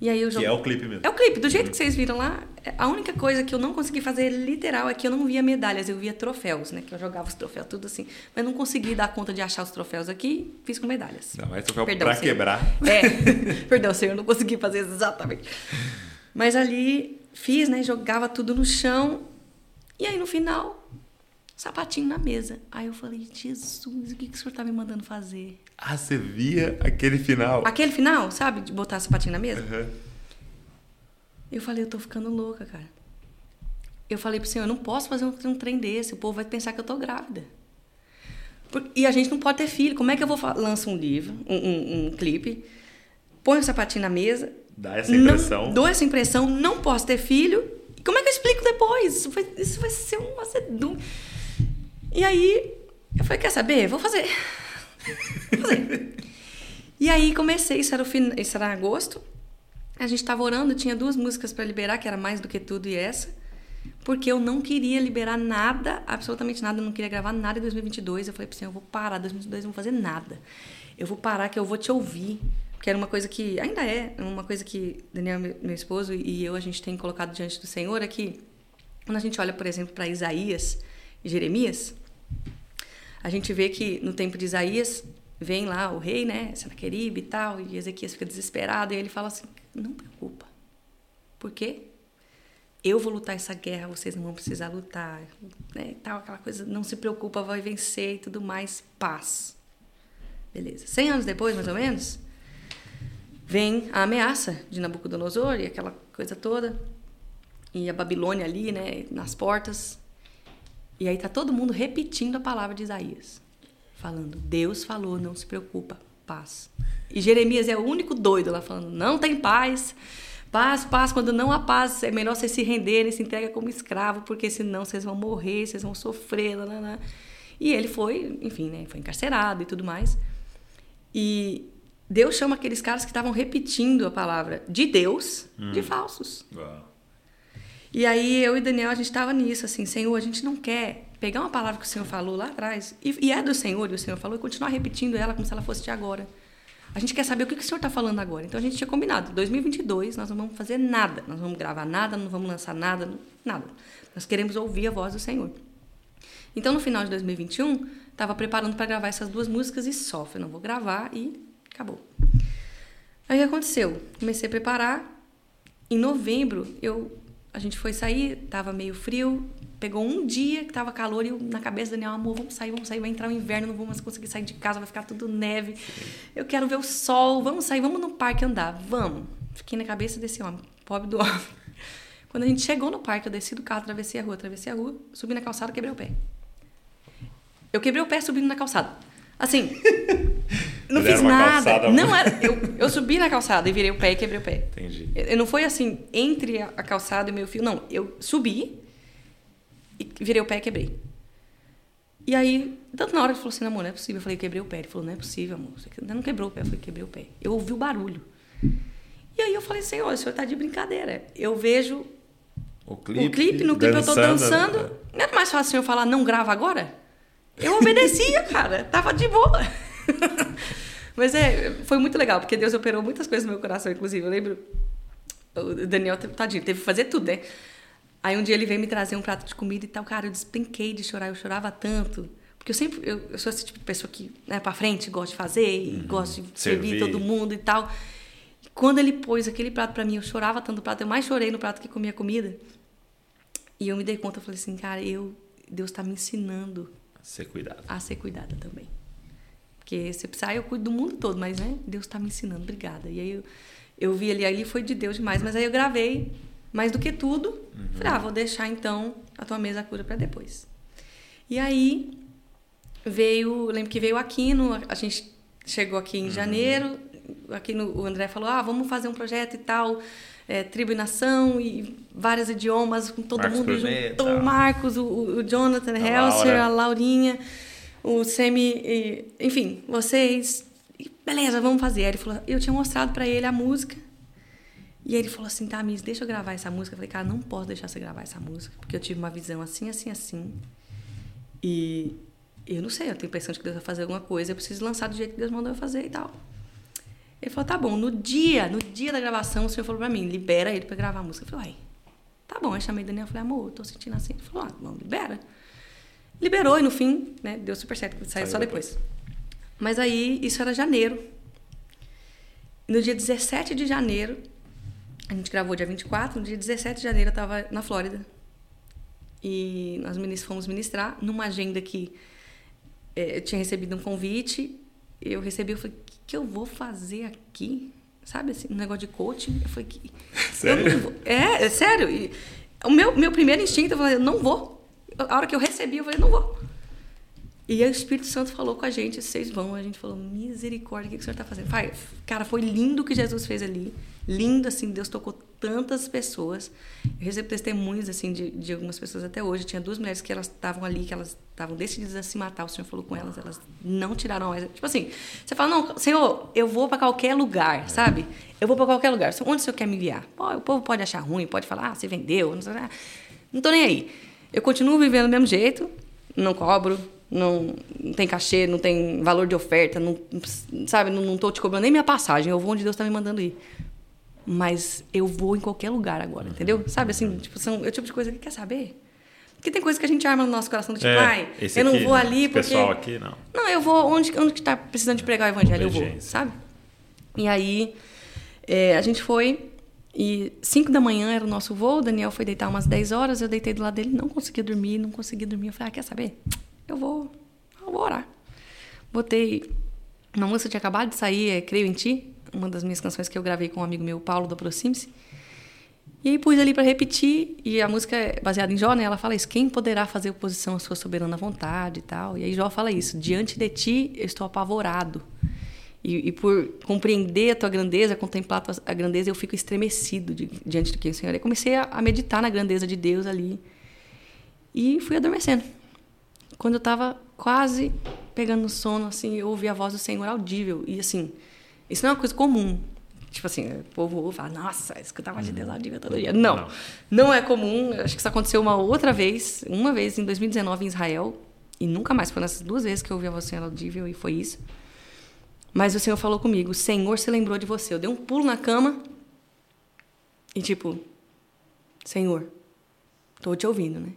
E aí eu Que é o clipe mesmo. é o clipe, do jeito que vocês viram lá. A única coisa que eu não consegui fazer literal é que eu não via medalhas, eu via troféus, né? Que eu jogava os troféus, tudo assim. Mas não consegui dar conta de achar os troféus aqui, fiz com medalhas. Não, mas troféu Perdão, pra senhor. quebrar. É, perdão, senhor, eu não consegui fazer exatamente. Mas ali fiz, né? Jogava tudo no chão. E aí no final, sapatinho na mesa. Aí eu falei, Jesus, o que, que o senhor tá me mandando fazer? Ah, você via aquele final. Aquele final, sabe? De botar sapatinho na mesa. Aham. Eu falei, eu tô ficando louca, cara. Eu falei pro senhor, eu não posso fazer um, um trem desse, o povo vai pensar que eu tô grávida. E a gente não pode ter filho. Como é que eu vou lanço um livro, um, um, um clipe, ponho o sapatinho na mesa, Dá essa impressão. não, dou essa impressão, não posso ter filho. Como é que eu explico depois? Isso vai, isso vai ser uma sedum. E aí, eu falei, quer saber? Vou fazer. E aí comecei, isso era, o fin... isso era agosto. A gente estava orando, tinha duas músicas para liberar, que era Mais Do Que Tudo e essa. Porque eu não queria liberar nada, absolutamente nada, eu não queria gravar nada em 2022. Eu falei para eu vou parar, 2022 eu não vou fazer nada. Eu vou parar que eu vou te ouvir. Porque era uma coisa que, ainda é, uma coisa que Daniel, meu esposo, e eu, a gente tem colocado diante do Senhor, é que quando a gente olha, por exemplo, para Isaías e Jeremias, a gente vê que no tempo de Isaías vem lá o rei, né, Senaqueribe e tal, e Ezequias fica desesperado, e ele fala assim, não preocupa. Por quê? Eu vou lutar essa guerra, vocês não vão precisar lutar, né, e tal, aquela coisa, não se preocupa, vai vencer e tudo mais, paz. Beleza. Cem anos depois, mais ou menos, vem a ameaça de Nabucodonosor e aquela coisa toda, e a Babilônia ali, né, nas portas, e aí tá todo mundo repetindo a palavra de Isaías, falando: Deus falou, não se preocupa, paz. E Jeremias é o único doido lá falando: não tem paz. Paz, paz, quando não há paz, é melhor vocês se renderem, se entreguem como escravo, porque senão vocês vão morrer, vocês vão sofrer. Lá, lá, lá. E ele foi, enfim, né, foi encarcerado e tudo mais. E Deus chama aqueles caras que estavam repetindo a palavra de Deus de falsos. Uau. E aí eu e Daniel, a gente estava nisso, assim, Senhor, a gente não quer pegar uma palavra que o Senhor falou lá atrás, e, e é do Senhor, e o Senhor falou, e continuar repetindo ela como se ela fosse de agora. A gente quer saber o que, que o Senhor está falando agora. Então a gente tinha combinado, 2022 nós não vamos fazer nada, nós não vamos gravar nada, não vamos lançar nada, nada. Nós queremos ouvir a voz do Senhor. Então no final de 2021, estava preparando para gravar essas duas músicas e só. Falei, não vou gravar e Acabou. Aí o que aconteceu? Comecei a preparar. Em novembro, eu, a gente foi sair, tava meio frio. Pegou um dia que tava calor e na cabeça do Daniel, amor, vamos sair, vamos sair, vai entrar o inverno, não vou mais conseguir sair de casa, vai ficar tudo neve. Eu quero ver o sol, vamos sair, vamos no parque andar, vamos. Fiquei na cabeça desse homem, pobre do homem. Quando a gente chegou no parque, eu desci do carro, atravessei a rua, atravessei a rua, subi na calçada, quebrei o pé. Eu quebrei o pé subindo na calçada. Assim, não fiz nada. Não muito- era. Eu, eu subi na calçada e virei o pé e quebrei o pé. Entendi. Eu- Não foi assim, entre a calçada e o meu fio. Não, eu subi e virei o pé e quebrei. E aí, tanto na hora ele falou assim, amor, não é possível. Eu falei, quebrei o pé. Ele falou, não é possível, amor. Você ainda não quebrou o pé. Eu falei, quebrei o pé. Eu ouvi o barulho. E aí eu falei, senhor, o senhor tá de brincadeira. Eu vejo O o clipe, no clipe eu tô dançando. né? Não era mais fácil eu falar, não grava agora? Eu obedecia, cara. Tava de boa. Mas é, foi muito legal, porque Deus operou muitas coisas no meu coração, inclusive. Eu lembro, o Daniel, tadinho, teve que fazer tudo, né? Aí um dia ele veio me trazer um prato de comida e tal. Cara, eu despenquei de chorar, eu chorava tanto. Porque eu sempre, eu, eu sou esse tipo de pessoa que, né, pra frente, gosta de fazer, e gosta de servir, Servir. todo mundo e tal. E quando ele pôs aquele prato pra mim, eu chorava tanto no prato, eu mais chorei no prato que comia comida. E eu me dei conta, eu falei assim, cara, eu, Deus tá me ensinando Ser cuidado. a ser cuidada também. Porque se precisar, eu cuido do mundo todo, mas né, Deus está me ensinando, obrigada. E aí eu, eu vi ali, ali foi de Deus demais, mas aí eu gravei mais do que tudo. Falei, ah, vou deixar então a tua mesa cura para depois. E aí veio, lembro que veio aqui no, a gente chegou aqui em janeiro, aqui no, o André falou, ah, vamos fazer um projeto e tal, é, tribo e nação e vários idiomas com todo Marcos mundo junto, tal. o Marcos, o, o Jonathan A Helser, Laura. a Laurinha, o Semi, enfim, vocês. Beleza, vamos fazer. Aí ele falou, eu tinha mostrado pra ele a música. E ele falou assim, tá, Miss, deixa eu gravar essa música. Eu falei, cara, não posso deixar você gravar essa música, porque eu tive uma visão assim, assim, assim. E eu não sei, eu tenho a impressão de que Deus vai fazer alguma coisa, eu preciso lançar do jeito que Deus mandou eu fazer e tal. Ele falou, tá bom, no dia, no dia da gravação, o senhor falou pra mim, libera ele pra gravar a música. Eu falei, uai, tá bom. Aí chamei o Daniel falei, amor, eu tô sentindo assim. Ele falou, ah, não, libera. Liberou e no fim, né, deu super certo, saiu Saiu só depois. depois. Mas aí, isso era janeiro. No dia 17 de janeiro, a gente gravou dia 24, no dia 17 de janeiro eu tava na Flórida. E nós fomos ministrar numa agenda que eh, eu tinha recebido um convite, eu recebi, eu falei, o que, que eu vou fazer aqui? Sabe, assim, um negócio de coaching. Eu falei, que, Sério? Eu. É, é sério. E o meu, meu primeiro instinto, eu falei, eu não vou. A hora que eu recebi, eu falei, não vou. E aí o Espírito Santo falou com a gente, vocês vão. A gente falou, misericórdia, o que, que o senhor está fazendo? Pai, cara, foi lindo o que Jesus fez ali. Lindo, assim, Deus tocou tantas pessoas. Eu recebo testemunhos, assim, de, de algumas pessoas até hoje. Tinha duas mulheres que elas estavam ali, que elas estavam decididas a se matar. O Senhor falou com elas, elas não tiraram mais. Tipo assim, você fala, não, Senhor, eu vou para qualquer lugar, sabe? Eu vou para qualquer lugar. Onde o Senhor quer me? Pô, o povo pode achar ruim, pode falar, ah, você vendeu, não sei lá. Não tô nem aí. Eu continuo vivendo do mesmo jeito, não cobro, não, não tem cachê, não tem valor de oferta, não, sabe, não, não tô te cobrando nem minha passagem, eu vou onde Deus está me mandando ir. Mas eu vou em qualquer lugar agora, entendeu? Sabe assim, tipo, são é o tipo de coisa que quer saber. Porque tem coisa que a gente arma no nosso coração do tipo, É, ai, eu não aqui, vou ali Esse porque. pessoal aqui, não. Não, eu vou onde, onde que tá precisando de pregar o evangelho, eu vou, sabe? E aí é, a gente foi e 5 da manhã era o nosso voo, o Daniel foi deitar umas 10 horas, eu deitei do lado dele, não conseguia dormir, não conseguia dormir. Eu falei, ah, quer saber? Eu vou, eu vou orar. Botei uma música que tinha acabado de sair, é Creio em Ti, uma das minhas canções que eu gravei com um amigo meu, Paulo, do Aproxime-se. E aí pus ali para repetir, e a música é baseada em Jó, né? Ela fala isso: quem poderá fazer oposição à sua soberana vontade e tal. E aí Jó fala isso: diante de ti eu estou apavorado. E, e por compreender a tua grandeza, contemplar a, tua, a grandeza, eu fico estremecido di- diante do que o Senhor é. Comecei a, a meditar na grandeza de Deus ali. E fui adormecendo. Quando eu estava quase pegando no sono, assim, eu ouvi a voz do Senhor audível. E assim, isso não é uma coisa comum. Tipo assim, o povo ouve fala, nossa, escutar a voz de Deus audível todo dia. Não, Não. não é comum. Acho que isso aconteceu uma outra vez, uma vez em 2019 em Israel. E nunca mais, foi nessas duas vezes que eu ouvi a voz do Senhor audível e foi isso. Mas o Senhor falou comigo, o Senhor se lembrou de você. Eu dei um pulo na cama e tipo, Senhor, tô te ouvindo, né?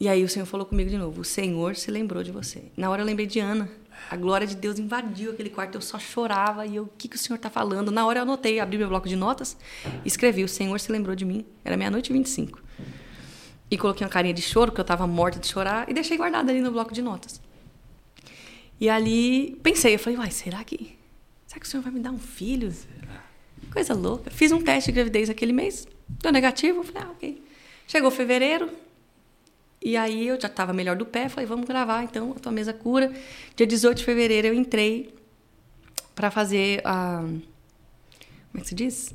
E aí o Senhor falou comigo de novo: O Senhor se lembrou de você. Na hora eu lembrei de Ana. A glória de Deus invadiu aquele quarto, eu só chorava. E eu, o que, que o Senhor está falando? Na hora eu anotei, abri meu bloco de notas, escrevi: O Senhor se lembrou de mim. Era meia-noite e 25. E coloquei uma carinha de choro, porque eu estava morta de chorar, e deixei guardado ali no bloco de notas. E ali pensei, eu falei: Uai, será que. Será que o Senhor vai me dar um filho? Será? Coisa louca. Fiz um teste de gravidez aquele mês, deu negativo. Eu falei: Ah, ok. Chegou fevereiro, e aí eu já estava melhor do pé, falei, vamos gravar então a tua mesa cura. Dia 18 de fevereiro eu entrei para fazer a. Como é que se diz?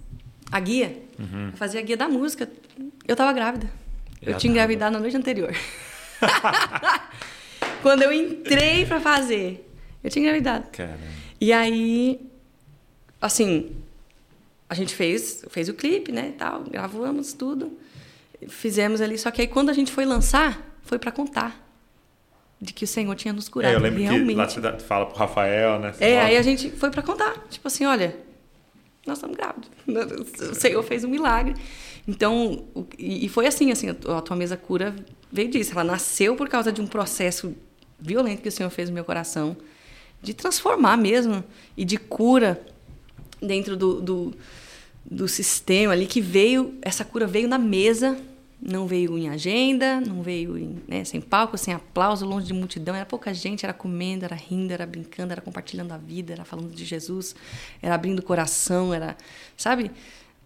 A guia. Uhum. Fazer a guia da música. Eu estava grávida. Já eu tinha engravidado na noite anterior. Quando eu entrei para fazer, eu tinha engravidado. E aí, assim, a gente fez, fez o clipe, né, tal, gravamos tudo fizemos ali. Só que aí quando a gente foi lançar, foi para contar de que o Senhor tinha nos curado. É, eu lembro realmente. que lá você fala pro Rafael, né? É, fala... aí a gente foi para contar. Tipo assim, olha, nós estamos grávidos. O Senhor fez um milagre. Então, e foi assim, assim, a tua mesa cura veio disso. Ela nasceu por causa de um processo violento que o Senhor fez no meu coração, de transformar mesmo, e de cura dentro do, do, do sistema ali, que veio, essa cura veio na mesa, não veio em agenda, não veio em, né, sem palco, sem aplauso, longe de multidão. Era pouca gente, era comendo, era rindo, era brincando, era compartilhando a vida, era falando de Jesus, era abrindo o coração, era, sabe?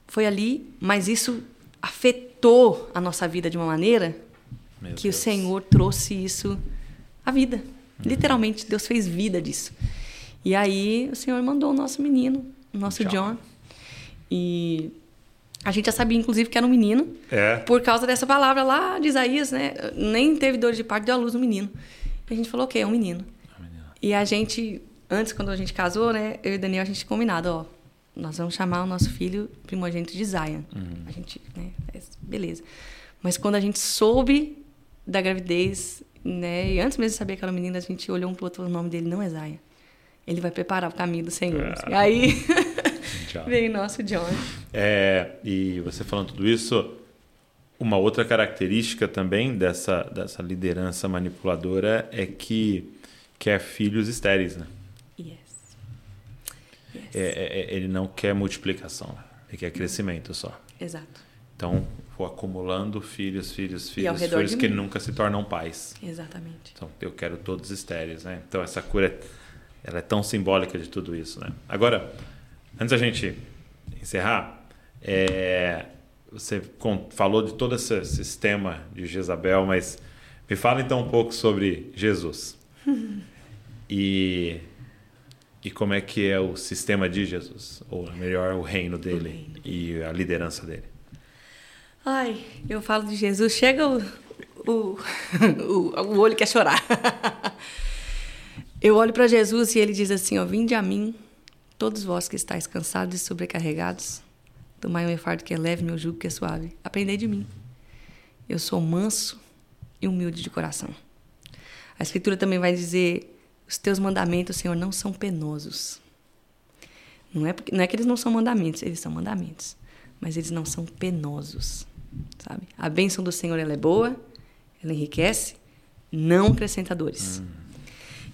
Foi ali, mas isso afetou a nossa vida de uma maneira Meu que Deus. o Senhor trouxe isso à vida. Uhum. Literalmente, Deus fez vida disso. E aí o Senhor mandou o nosso menino, o nosso John, John e a gente já sabia, inclusive, que era um menino. É. Por causa dessa palavra lá de Isaías, né? Nem teve dor de parto, deu a luz no menino. E a gente falou, ok, é um menino. É um menino. E a gente, antes, quando a gente casou, né? Eu e Daniel, a gente combinado, ó. Nós vamos chamar o nosso filho primogênito de Zion. Uhum. A gente, né? Beleza. Mas quando a gente soube da gravidez, né? E antes mesmo de saber que era um menino, a gente olhou um pro outro, o nome dele não é Zion. Ele vai preparar o caminho do Senhor. É. E aí... Veio nosso John. É, e você falando tudo isso, uma outra característica também dessa, dessa liderança manipuladora é que quer filhos estéreis, né? Yes. yes. É, é, é ele não quer multiplicação, ele quer crescimento só. Exato. Então, vou acumulando filhos, filhos, filhos, filhos que nunca se tornam pais. Exatamente. Então, eu quero todos estéreis, né? Então, essa cura, ela é tão simbólica de tudo isso, né? Agora, Antes da gente encerrar, é, você falou de todo esse sistema de Jezabel, mas me fala então um pouco sobre Jesus. e, e como é que é o sistema de Jesus, ou melhor, o reino dele o reino. e a liderança dele. Ai, eu falo de Jesus, chega o, o, o, o olho quer chorar. eu olho para Jesus e ele diz assim: ó, Vinde a mim, Todos vós que estáis cansados e sobrecarregados, tomai um fardo que é leve, meu jugo que é suave. Aprendei de mim. Eu sou manso e humilde de coração. A Escritura também vai dizer: os teus mandamentos, Senhor, não são penosos. Não é, porque, não é que eles não são mandamentos, eles são mandamentos, mas eles não são penosos, sabe? A bênção do Senhor ela é boa, ela enriquece, não acrescentadores. Hum.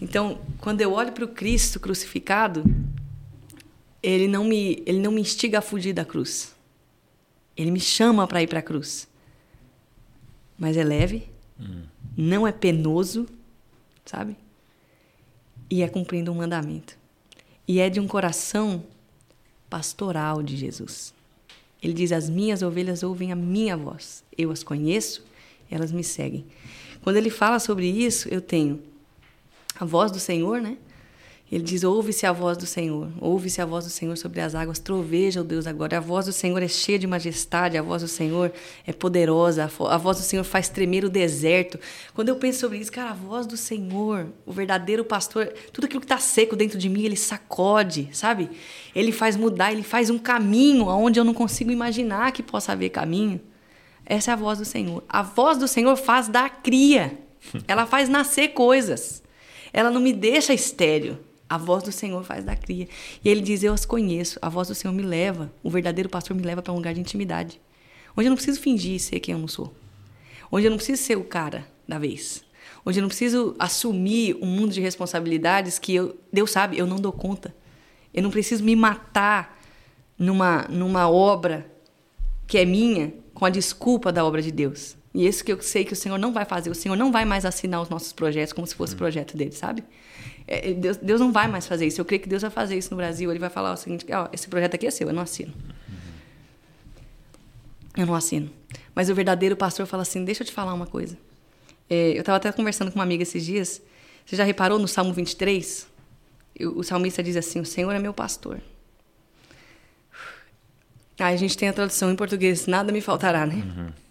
Então, quando eu olho para o Cristo crucificado, ele não me ele não me instiga a fugir da cruz. Ele me chama para ir para a cruz. Mas é leve, hum. não é penoso, sabe? E é cumprindo um mandamento. E é de um coração pastoral de Jesus. Ele diz: As minhas ovelhas ouvem a minha voz. Eu as conheço, elas me seguem. Quando ele fala sobre isso, eu tenho a voz do Senhor, né? Ele diz: Ouve-se a voz do Senhor, ouve-se a voz do Senhor sobre as águas, troveja o Deus agora. A voz do Senhor é cheia de majestade, a voz do Senhor é poderosa, a voz do Senhor faz tremer o deserto. Quando eu penso sobre isso, cara, a voz do Senhor, o verdadeiro pastor, tudo aquilo que está seco dentro de mim, ele sacode, sabe? Ele faz mudar, ele faz um caminho onde eu não consigo imaginar que possa haver caminho. Essa é a voz do Senhor. A voz do Senhor faz dar cria, ela faz nascer coisas. Ela não me deixa estéreo. A voz do Senhor faz da cria. E ele diz: Eu as conheço. A voz do Senhor me leva. O verdadeiro pastor me leva para um lugar de intimidade. Onde eu não preciso fingir ser quem eu não sou. Onde eu não preciso ser o cara da vez. Onde eu não preciso assumir um mundo de responsabilidades que eu, Deus sabe, eu não dou conta. Eu não preciso me matar numa, numa obra que é minha com a desculpa da obra de Deus. E isso que eu sei que o Senhor não vai fazer. O Senhor não vai mais assinar os nossos projetos como se fosse o projeto dele, sabe? É, Deus, Deus não vai mais fazer isso. Eu creio que Deus vai fazer isso no Brasil. Ele vai falar o seguinte: ó, esse projeto aqui é seu, eu não assino. Eu não assino. Mas o verdadeiro pastor fala assim: deixa eu te falar uma coisa. É, eu estava até conversando com uma amiga esses dias. Você já reparou no Salmo 23? O salmista diz assim: O Senhor é meu pastor. Aí a gente tem a tradução em português: Nada me faltará, né? Uhum.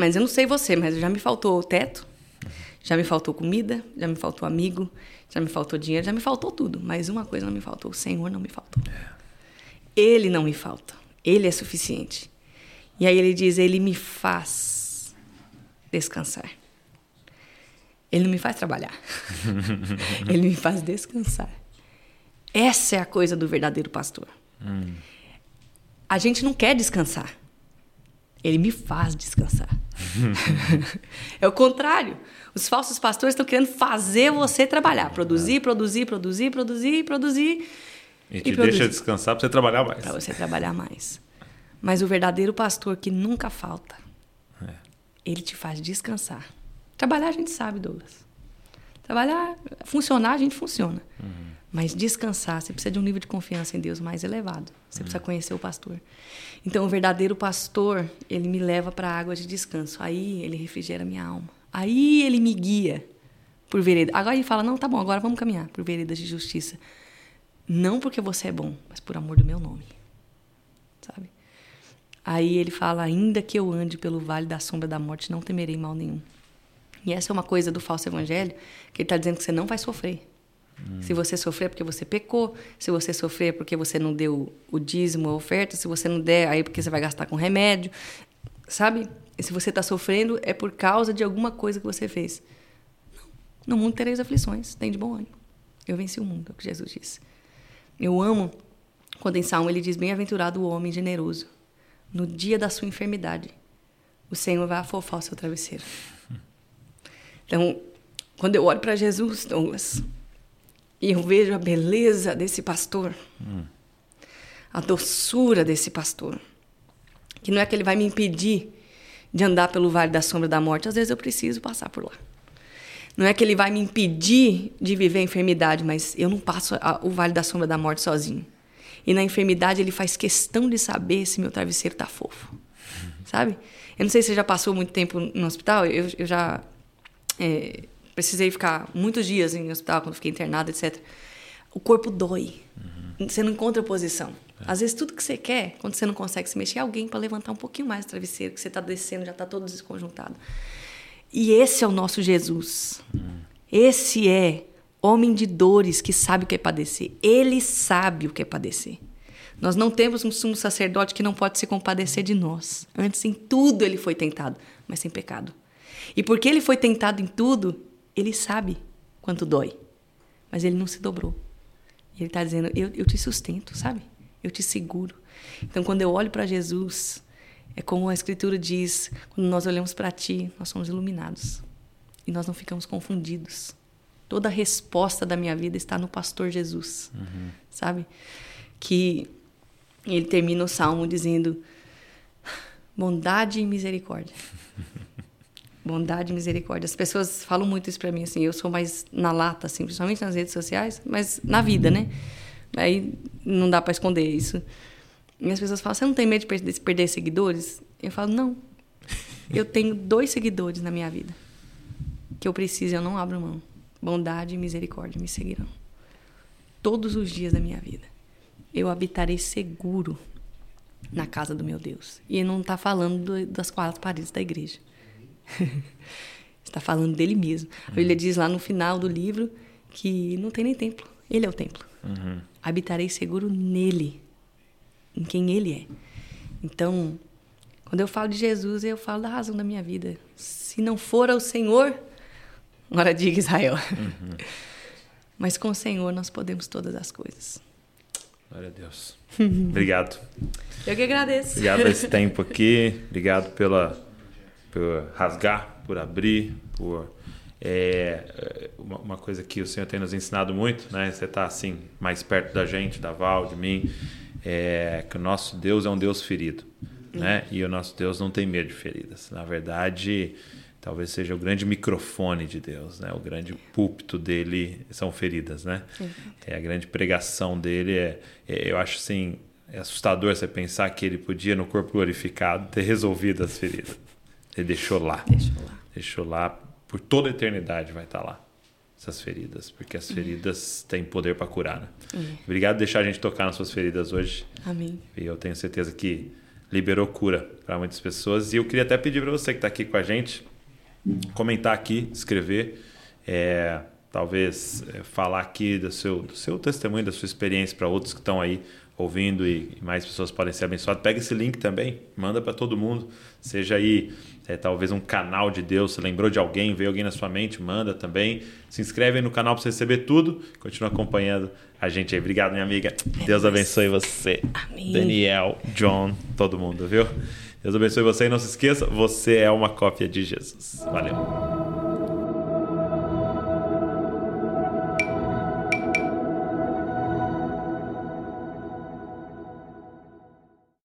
Mas eu não sei você, mas já me faltou teto, já me faltou comida, já me faltou amigo, já me faltou dinheiro, já me faltou tudo. Mas uma coisa não me faltou: o Senhor não me faltou. Ele não me falta. Ele é suficiente. E aí ele diz: Ele me faz descansar. Ele não me faz trabalhar. ele me faz descansar. Essa é a coisa do verdadeiro pastor. Hum. A gente não quer descansar. Ele me faz descansar. é o contrário. Os falsos pastores estão querendo fazer você trabalhar, produzir, é. produzir, produzir, produzir, produzir. E te e deixa descansar para você trabalhar mais. Para você trabalhar mais. Mas o verdadeiro pastor que nunca falta, é. ele te faz descansar. Trabalhar a gente sabe, Douglas. Trabalhar, funcionar a gente funciona. Uhum. Mas descansar, você precisa de um nível de confiança em Deus mais elevado. Você precisa conhecer o pastor. Então, o verdadeiro pastor, ele me leva para a água de descanso. Aí ele refrigera minha alma. Aí ele me guia por veredas. Agora ele fala: não, tá bom, agora vamos caminhar por veredas de justiça. Não porque você é bom, mas por amor do meu nome. Sabe? Aí ele fala: ainda que eu ande pelo vale da sombra da morte, não temerei mal nenhum. E essa é uma coisa do falso evangelho, que ele está dizendo que você não vai sofrer. Hum. Se você sofrer é porque você pecou, se você sofrer é porque você não deu o dízimo, a oferta, se você não der, aí é porque você vai gastar com remédio, sabe? E se você está sofrendo é por causa de alguma coisa que você fez. Não. No mundo tereis aflições, tem de bom ânimo. Eu venci o mundo, é o que Jesus disse. Eu amo quando em Salmo ele diz: Bem-aventurado o homem generoso. No dia da sua enfermidade, o Senhor vai afofar o seu travesseiro. Então, quando eu olho para Jesus, Douglas, e eu vejo a beleza desse pastor, hum. a doçura desse pastor. Que não é que ele vai me impedir de andar pelo vale da sombra da morte, às vezes eu preciso passar por lá. Não é que ele vai me impedir de viver a enfermidade, mas eu não passo a, o vale da sombra da morte sozinho. E na enfermidade ele faz questão de saber se meu travesseiro tá fofo. Sabe? Eu não sei se você já passou muito tempo no hospital, eu, eu já é, precisei ficar muitos dias em hospital quando fiquei internada, etc. O corpo dói. Uhum. Você não encontra posição. É. Às vezes tudo que você quer, quando você não consegue se mexer, é alguém para levantar um pouquinho mais o travesseiro, que você está descendo, já está todo desconjuntado. E esse é o nosso Jesus. Uhum. Esse é homem de dores que sabe o que é padecer. Ele sabe o que é padecer. Nós não temos um sumo sacerdote que não pode se compadecer de nós. Antes, em tudo ele foi tentado, mas sem pecado. E porque ele foi tentado em tudo, ele sabe quanto dói, mas ele não se dobrou. Ele está dizendo: eu, eu te sustento, sabe? Eu te seguro. Então, quando eu olho para Jesus, é como a Escritura diz: quando nós olhamos para Ti, nós somos iluminados e nós não ficamos confundidos. Toda a resposta da minha vida está no Pastor Jesus, uhum. sabe? Que ele termina o salmo dizendo: bondade e misericórdia. Bondade e misericórdia. As pessoas falam muito isso para mim, assim. Eu sou mais na lata, assim, principalmente nas redes sociais, mas na vida, né? Aí não dá para esconder isso. E as pessoas falam: você não tem medo de perder, de perder seguidores? Eu falo: não. Eu tenho dois seguidores na minha vida que eu preciso, eu não abro mão. Bondade e misericórdia me seguirão todos os dias da minha vida. Eu habitarei seguro na casa do meu Deus. E não está falando do, das quatro paredes da igreja. Está falando dele mesmo. A Bíblia diz lá no final do livro que não tem nem templo. Ele é o templo. Uhum. Habitarei seguro nele, em quem ele é. Então, quando eu falo de Jesus, eu falo da razão da minha vida. Se não for o Senhor, agora diga Israel. Uhum. Mas com o Senhor nós podemos todas as coisas. Glória a Deus. Obrigado. Eu que agradeço. Obrigado por esse tempo aqui. Obrigado pela por rasgar por abrir, por é, uma, uma, coisa que o Senhor tem nos ensinado muito, né? Você está assim mais perto da gente, da Val, de mim, é que o nosso Deus é um Deus ferido, né? E o nosso Deus não tem medo de feridas. Na verdade, talvez seja o grande microfone de Deus, né? O grande púlpito dele são feridas, né? É a grande pregação dele é, é eu acho assim é assustador você pensar que ele podia no corpo glorificado ter resolvido as feridas. Ele deixou lá. Deixou lá. Deixou lá por toda a eternidade vai estar lá essas feridas, porque as feridas têm poder para curar. Né? Uhum. Obrigado por deixar a gente tocar nas suas feridas hoje. Amém. E eu tenho certeza que liberou cura para muitas pessoas. E eu queria até pedir para você que está aqui com a gente comentar aqui, escrever, é, talvez é, falar aqui do seu, do seu testemunho, da sua experiência para outros que estão aí ouvindo e mais pessoas podem ser abençoadas. Pega esse link também, manda para todo mundo, seja aí é, talvez um canal de Deus, você lembrou de alguém, veio alguém na sua mente, manda também. Se inscreve aí no canal para você receber tudo. Continua acompanhando a gente aí. Obrigado, minha amiga. Deus abençoe você. Amém. Daniel, John, todo mundo, viu? Deus abençoe você e não se esqueça, você é uma cópia de Jesus. Valeu.